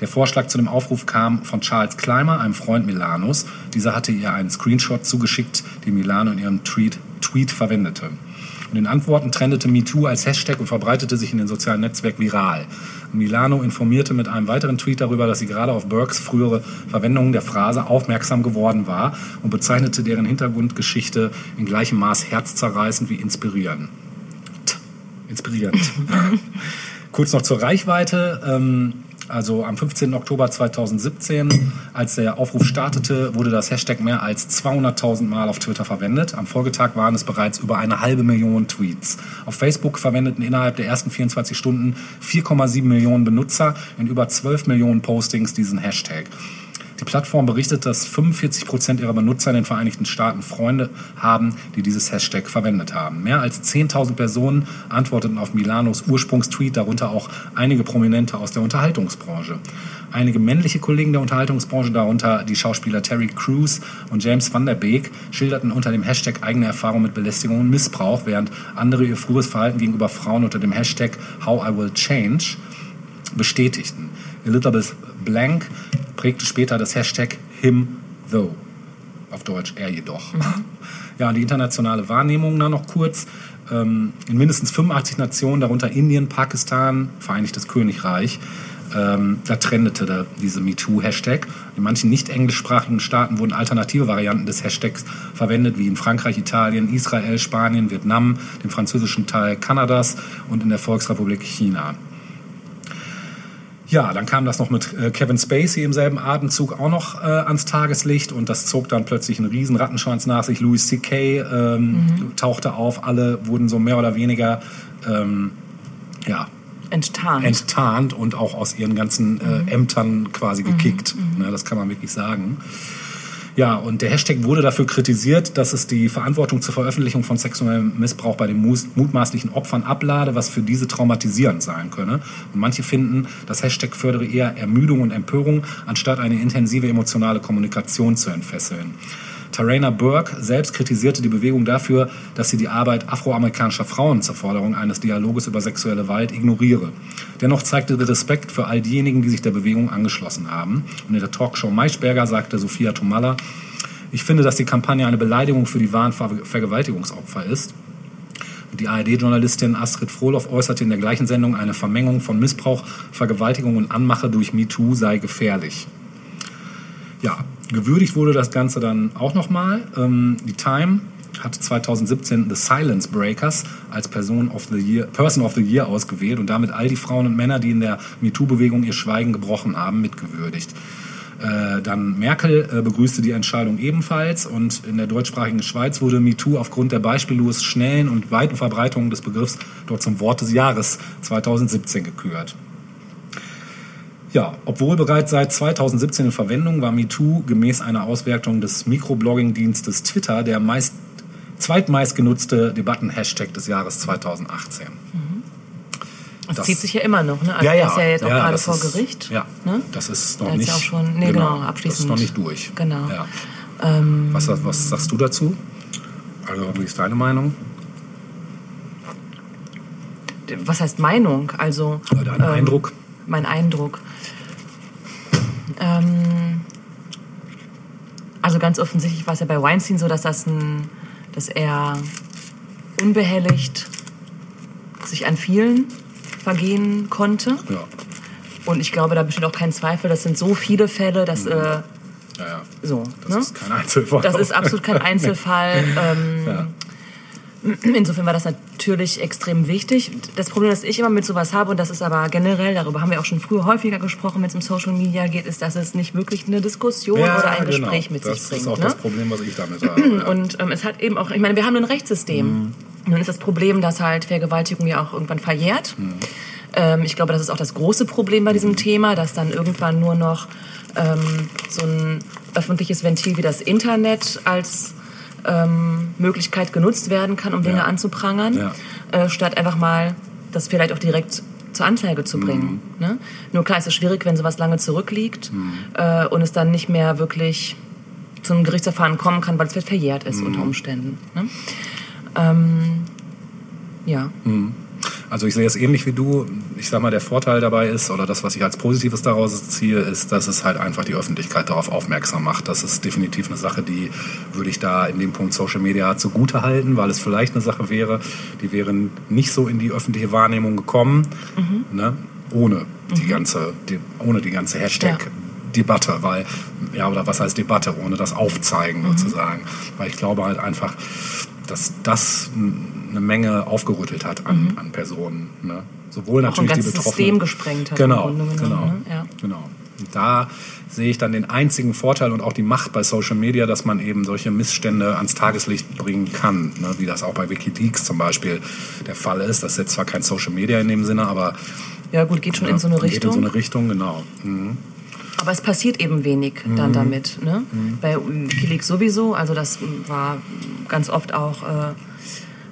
Speaker 2: Der Vorschlag zu dem Aufruf kam von Charles Clymer, einem Freund Milanos. Dieser hatte ihr einen Screenshot zugeschickt, den Milano in ihrem Tweet, Tweet verwendete. Und in Antworten trendete MeToo als Hashtag und verbreitete sich in den sozialen Netzwerken viral. Milano informierte mit einem weiteren Tweet darüber, dass sie gerade auf Burkes frühere Verwendung der Phrase aufmerksam geworden war und bezeichnete deren Hintergrundgeschichte in gleichem Maß herzzerreißend wie inspirierend. Inspirierend. Kurz noch zur Reichweite. Ähm, also am 15. Oktober 2017, als der Aufruf startete, wurde das Hashtag mehr als 200.000 Mal auf Twitter verwendet. Am Folgetag waren es bereits über eine halbe Million Tweets. Auf Facebook verwendeten innerhalb der ersten 24 Stunden 4,7 Millionen Benutzer in über 12 Millionen Postings diesen Hashtag. Die Plattform berichtet, dass 45 Prozent ihrer Benutzer in den Vereinigten Staaten Freunde haben, die dieses Hashtag verwendet haben. Mehr als 10.000 Personen antworteten auf Milanos Ursprungstweet, darunter auch einige Prominente aus der Unterhaltungsbranche. Einige männliche Kollegen der Unterhaltungsbranche, darunter die Schauspieler Terry Crews und James Van der Beek, schilderten unter dem Hashtag eigene Erfahrungen mit Belästigung und Missbrauch, während andere ihr frühes Verhalten gegenüber Frauen unter dem Hashtag How I Will Change bestätigten. Elizabeth Blank prägte später das Hashtag him though. Auf Deutsch er jedoch. Ja, und die internationale Wahrnehmung dann noch kurz. Ähm, in mindestens 85 Nationen, darunter Indien, Pakistan, Vereinigtes Königreich, ähm, da trendete da diese MeToo-Hashtag. In manchen nicht englischsprachigen Staaten wurden alternative Varianten des Hashtags verwendet, wie in Frankreich, Italien, Israel, Spanien, Vietnam, dem französischen Teil Kanadas und in der Volksrepublik China. Ja, dann kam das noch mit äh, Kevin Spacey im selben Atemzug auch noch äh, ans Tageslicht und das zog dann plötzlich einen riesen Rattenschwanz nach sich. Louis C.K. Ähm, tauchte auf, alle wurden so mehr oder weniger ähm, ja,
Speaker 1: Enttarnt.
Speaker 2: enttarnt und auch aus ihren ganzen äh, Ämtern quasi gekickt. Ne, das kann man wirklich sagen. Ja, und der Hashtag wurde dafür kritisiert, dass es die Verantwortung zur Veröffentlichung von sexuellem Missbrauch bei den mutmaßlichen Opfern ablade, was für diese traumatisierend sein könne. Und manche finden, das Hashtag fördere eher Ermüdung und Empörung, anstatt eine intensive emotionale Kommunikation zu entfesseln. Tarana Burke selbst kritisierte die Bewegung dafür, dass sie die Arbeit afroamerikanischer Frauen zur Forderung eines Dialoges über sexuelle Gewalt ignoriere. Dennoch zeigte Respekt für all diejenigen, die sich der Bewegung angeschlossen haben. Und in der Talkshow Maischberger sagte Sophia Tomalla, ich finde, dass die Kampagne eine Beleidigung für die wahren Ver Vergewaltigungsopfer ist. Die ARD-Journalistin Astrid Frohloff äußerte in der gleichen Sendung, eine Vermengung von Missbrauch, Vergewaltigung und Anmache durch MeToo sei gefährlich. Ja, gewürdigt wurde das Ganze dann auch nochmal. Ähm, die Time hat 2017 The Silence Breakers als Person of the Year, Person of the Year ausgewählt und damit all die Frauen und Männer, die in der MeToo-Bewegung ihr Schweigen gebrochen haben, mitgewürdigt. Äh, dann Merkel äh, begrüßte die Entscheidung ebenfalls und in der deutschsprachigen Schweiz wurde MeToo aufgrund der beispiellos schnellen und weiten Verbreitung des Begriffs dort zum Wort des Jahres 2017 gekürt. Ja, obwohl bereits seit 2017 in Verwendung war MeToo gemäß einer Auswertung des Mikroblogging-Dienstes Twitter der meist, zweitmeist genutzte Debatten-Hashtag des Jahres 2018.
Speaker 1: Das,
Speaker 2: Das-
Speaker 1: zieht sich ja immer noch, ne? Also er ist ja jetzt auch gerade vor
Speaker 2: ist,
Speaker 1: Gericht.
Speaker 2: Ja,
Speaker 1: Ne?
Speaker 2: das ist
Speaker 1: Da
Speaker 2: noch
Speaker 1: ist
Speaker 2: nicht.
Speaker 1: ja auch schon- nee, genau, abschließend.
Speaker 2: Das ist noch nicht durch.
Speaker 1: Genau.
Speaker 2: Ja. was, was sagst du dazu? Also, wie ist deine Meinung?
Speaker 1: Was heißt Meinung? Also
Speaker 2: Dein Eindruck?
Speaker 1: Mein Eindruck. Ähm, also ganz offensichtlich war es ja bei Weinstein so, dass das ein, dass er unbehelligt sich an vielen vergehen konnte.
Speaker 2: Ja.
Speaker 1: Und ich glaube, da besteht auch kein Zweifel. Das sind so viele Fälle, dass äh,
Speaker 2: Ja, ja.
Speaker 1: so.
Speaker 2: Das
Speaker 1: ne?
Speaker 2: ist kein Einzelfall.
Speaker 1: Das ist absolut kein Einzelfall. Ähm,
Speaker 2: Ja.
Speaker 1: Insofern war das natürlich extrem wichtig. Das Problem, das ich immer mit sowas habe, und das ist aber generell, darüber haben wir auch schon früher häufiger gesprochen, wenn es um Social Media geht, ist, dass es nicht wirklich eine Diskussion
Speaker 2: Ja,
Speaker 1: oder ein
Speaker 2: genau.
Speaker 1: Gespräch mit
Speaker 2: das
Speaker 1: sich bringt.
Speaker 2: Das ist auch
Speaker 1: ne?
Speaker 2: das Problem, was ich damit habe.
Speaker 1: Und ähm, es hat eben auch, ich meine, wir haben ein Rechtssystem.
Speaker 2: Mhm.
Speaker 1: Nun ist das Problem, dass halt Vergewaltigung ja auch irgendwann verjährt.
Speaker 2: Mhm.
Speaker 1: Ähm, ich glaube, das ist auch das große Problem bei diesem Thema, dass dann irgendwann nur noch ähm, so ein öffentliches Ventil wie das Internet als ähm, Möglichkeit genutzt werden kann, um Dinge
Speaker 2: Ja.
Speaker 1: anzuprangern,
Speaker 2: Ja.
Speaker 1: äh, statt einfach mal das vielleicht auch direkt zur Anzeige zu bringen.
Speaker 2: Mhm.
Speaker 1: Ne? Nur klar ist es schwierig, wenn sowas lange zurückliegt äh, und es dann nicht mehr wirklich zu einem Gerichtsverfahren kommen kann, weil es vielleicht verjährt ist unter Umständen. Ne? Ähm, ja.
Speaker 2: Also ich sehe es ähnlich wie du. Ich sag mal, der Vorteil dabei ist, oder das, was ich als Positives daraus ziehe, ist, dass es halt einfach die Öffentlichkeit darauf aufmerksam macht. Das ist definitiv eine Sache, die würde ich da in dem Punkt Social Media zugute halten, weil es vielleicht eine Sache wäre, die wäre nicht so in die öffentliche Wahrnehmung gekommen, ne? ohne die ganze, die, ohne die ganze Hashtag. Debatte, weil, ja, oder was heißt Debatte, ohne das Aufzeigen sozusagen. Weil ich glaube halt einfach, dass das eine Menge aufgerüttelt hat an, an Personen. Ne? Sowohl
Speaker 1: Auch ein
Speaker 2: natürlich die Betroffenen.
Speaker 1: System gesprengt hat.
Speaker 2: Genau,
Speaker 1: Grunde
Speaker 2: genau,
Speaker 1: genommen, ne? ja.
Speaker 2: genau. Und da sehe ich dann den einzigen Vorteil und auch die Macht bei Social Media, dass man eben solche Missstände ans Tageslicht bringen kann, ne? wie das auch bei WikiLeaks zum Beispiel der Fall ist. Das ist jetzt zwar kein Social Media in dem Sinne, aber
Speaker 1: Ja, gut, geht schon in so eine
Speaker 2: geht in
Speaker 1: Richtung.
Speaker 2: so eine Richtung, genau. Mhm.
Speaker 1: Aber es passiert eben wenig dann damit. Ne? Bei Wikileaks sowieso. Also das war ganz oft auch äh,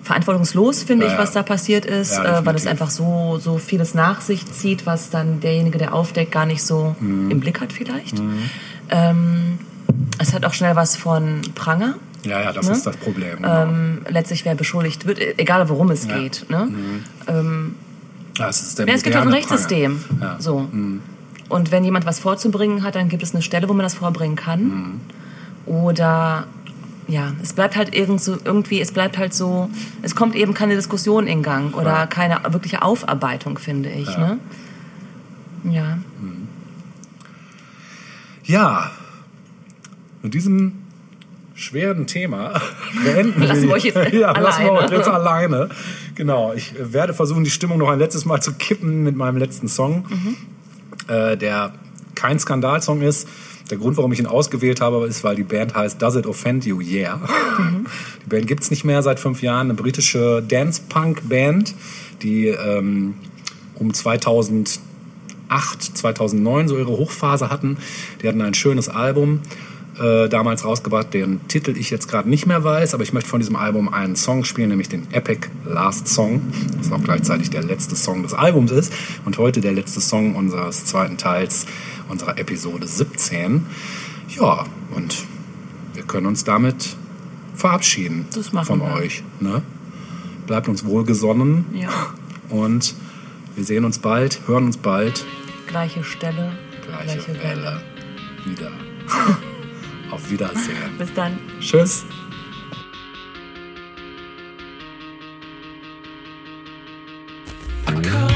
Speaker 1: verantwortungslos, finde
Speaker 2: Ja,
Speaker 1: ich, was da passiert ist,
Speaker 2: Ja,
Speaker 1: äh, weil es einfach so, so vieles nach sich zieht, was dann derjenige, der aufdeckt, gar nicht so
Speaker 2: Mhm.
Speaker 1: im Blick hat vielleicht. Ähm, es hat auch schnell was von Pranger.
Speaker 2: Ja, ja, das
Speaker 1: Ne?
Speaker 2: ist das Problem. Genau.
Speaker 1: Ähm, letztlich, wer beschuldigt wird, egal worum es
Speaker 2: Ja. Mhm.
Speaker 1: geht. Ne?
Speaker 2: ja, es ist der
Speaker 1: Ja, es gibt auch ein Rechtssystem.
Speaker 2: Ja.
Speaker 1: So. Und wenn jemand was vorzubringen hat, dann gibt es eine Stelle, wo man das vorbringen kann.
Speaker 2: Mhm.
Speaker 1: Oder ja, es bleibt halt irgendwie, es bleibt halt so, es kommt eben keine Diskussion in Gang oder
Speaker 2: Ja.
Speaker 1: keine wirkliche Aufarbeitung, finde ich.
Speaker 2: Ja.
Speaker 1: Ne? Ja.
Speaker 2: Ja, mit diesem schweren Thema beenden
Speaker 1: Lassen wir euch jetzt
Speaker 2: ja, lassen wir
Speaker 1: alleine.
Speaker 2: euch jetzt alleine. Genau, ich werde versuchen, die Stimmung noch ein letztes Mal zu kippen mit meinem letzten Song,
Speaker 1: Mhm.
Speaker 2: Äh, der kein Skandalsong ist. Der Grund, warum ich ihn ausgewählt habe, ist, weil die Band heißt Does It Offend You? Yeah.
Speaker 1: Mhm.
Speaker 2: Die Band gibt's nicht mehr seit fünf Jahren. Eine britische Dance-Punk-Band, die ähm, um 2008, 2009 so ihre Hochphase hatten. Die hatten ein schönes Album äh, damals rausgebracht, deren Titel ich jetzt gerade nicht mehr weiß, aber ich möchte von diesem Album einen Song spielen, nämlich den Epic Last Song, das auch gleichzeitig der letzte Song des Albums ist und heute der letzte Song unseres zweiten Teils unserer Episode 17. Ja, und wir können uns damit verabschieden
Speaker 1: Das
Speaker 2: von
Speaker 1: wir.
Speaker 2: euch. Ne? Bleibt uns wohlgesonnen
Speaker 1: Ja.
Speaker 2: und wir sehen uns bald, hören uns bald.
Speaker 1: Gleiche Stelle,
Speaker 2: Gleiche,
Speaker 1: gleiche
Speaker 2: Welle.
Speaker 1: Welle.
Speaker 2: Wieder. Auf Wiedersehen.
Speaker 1: Bis dann.
Speaker 2: Tschüss. I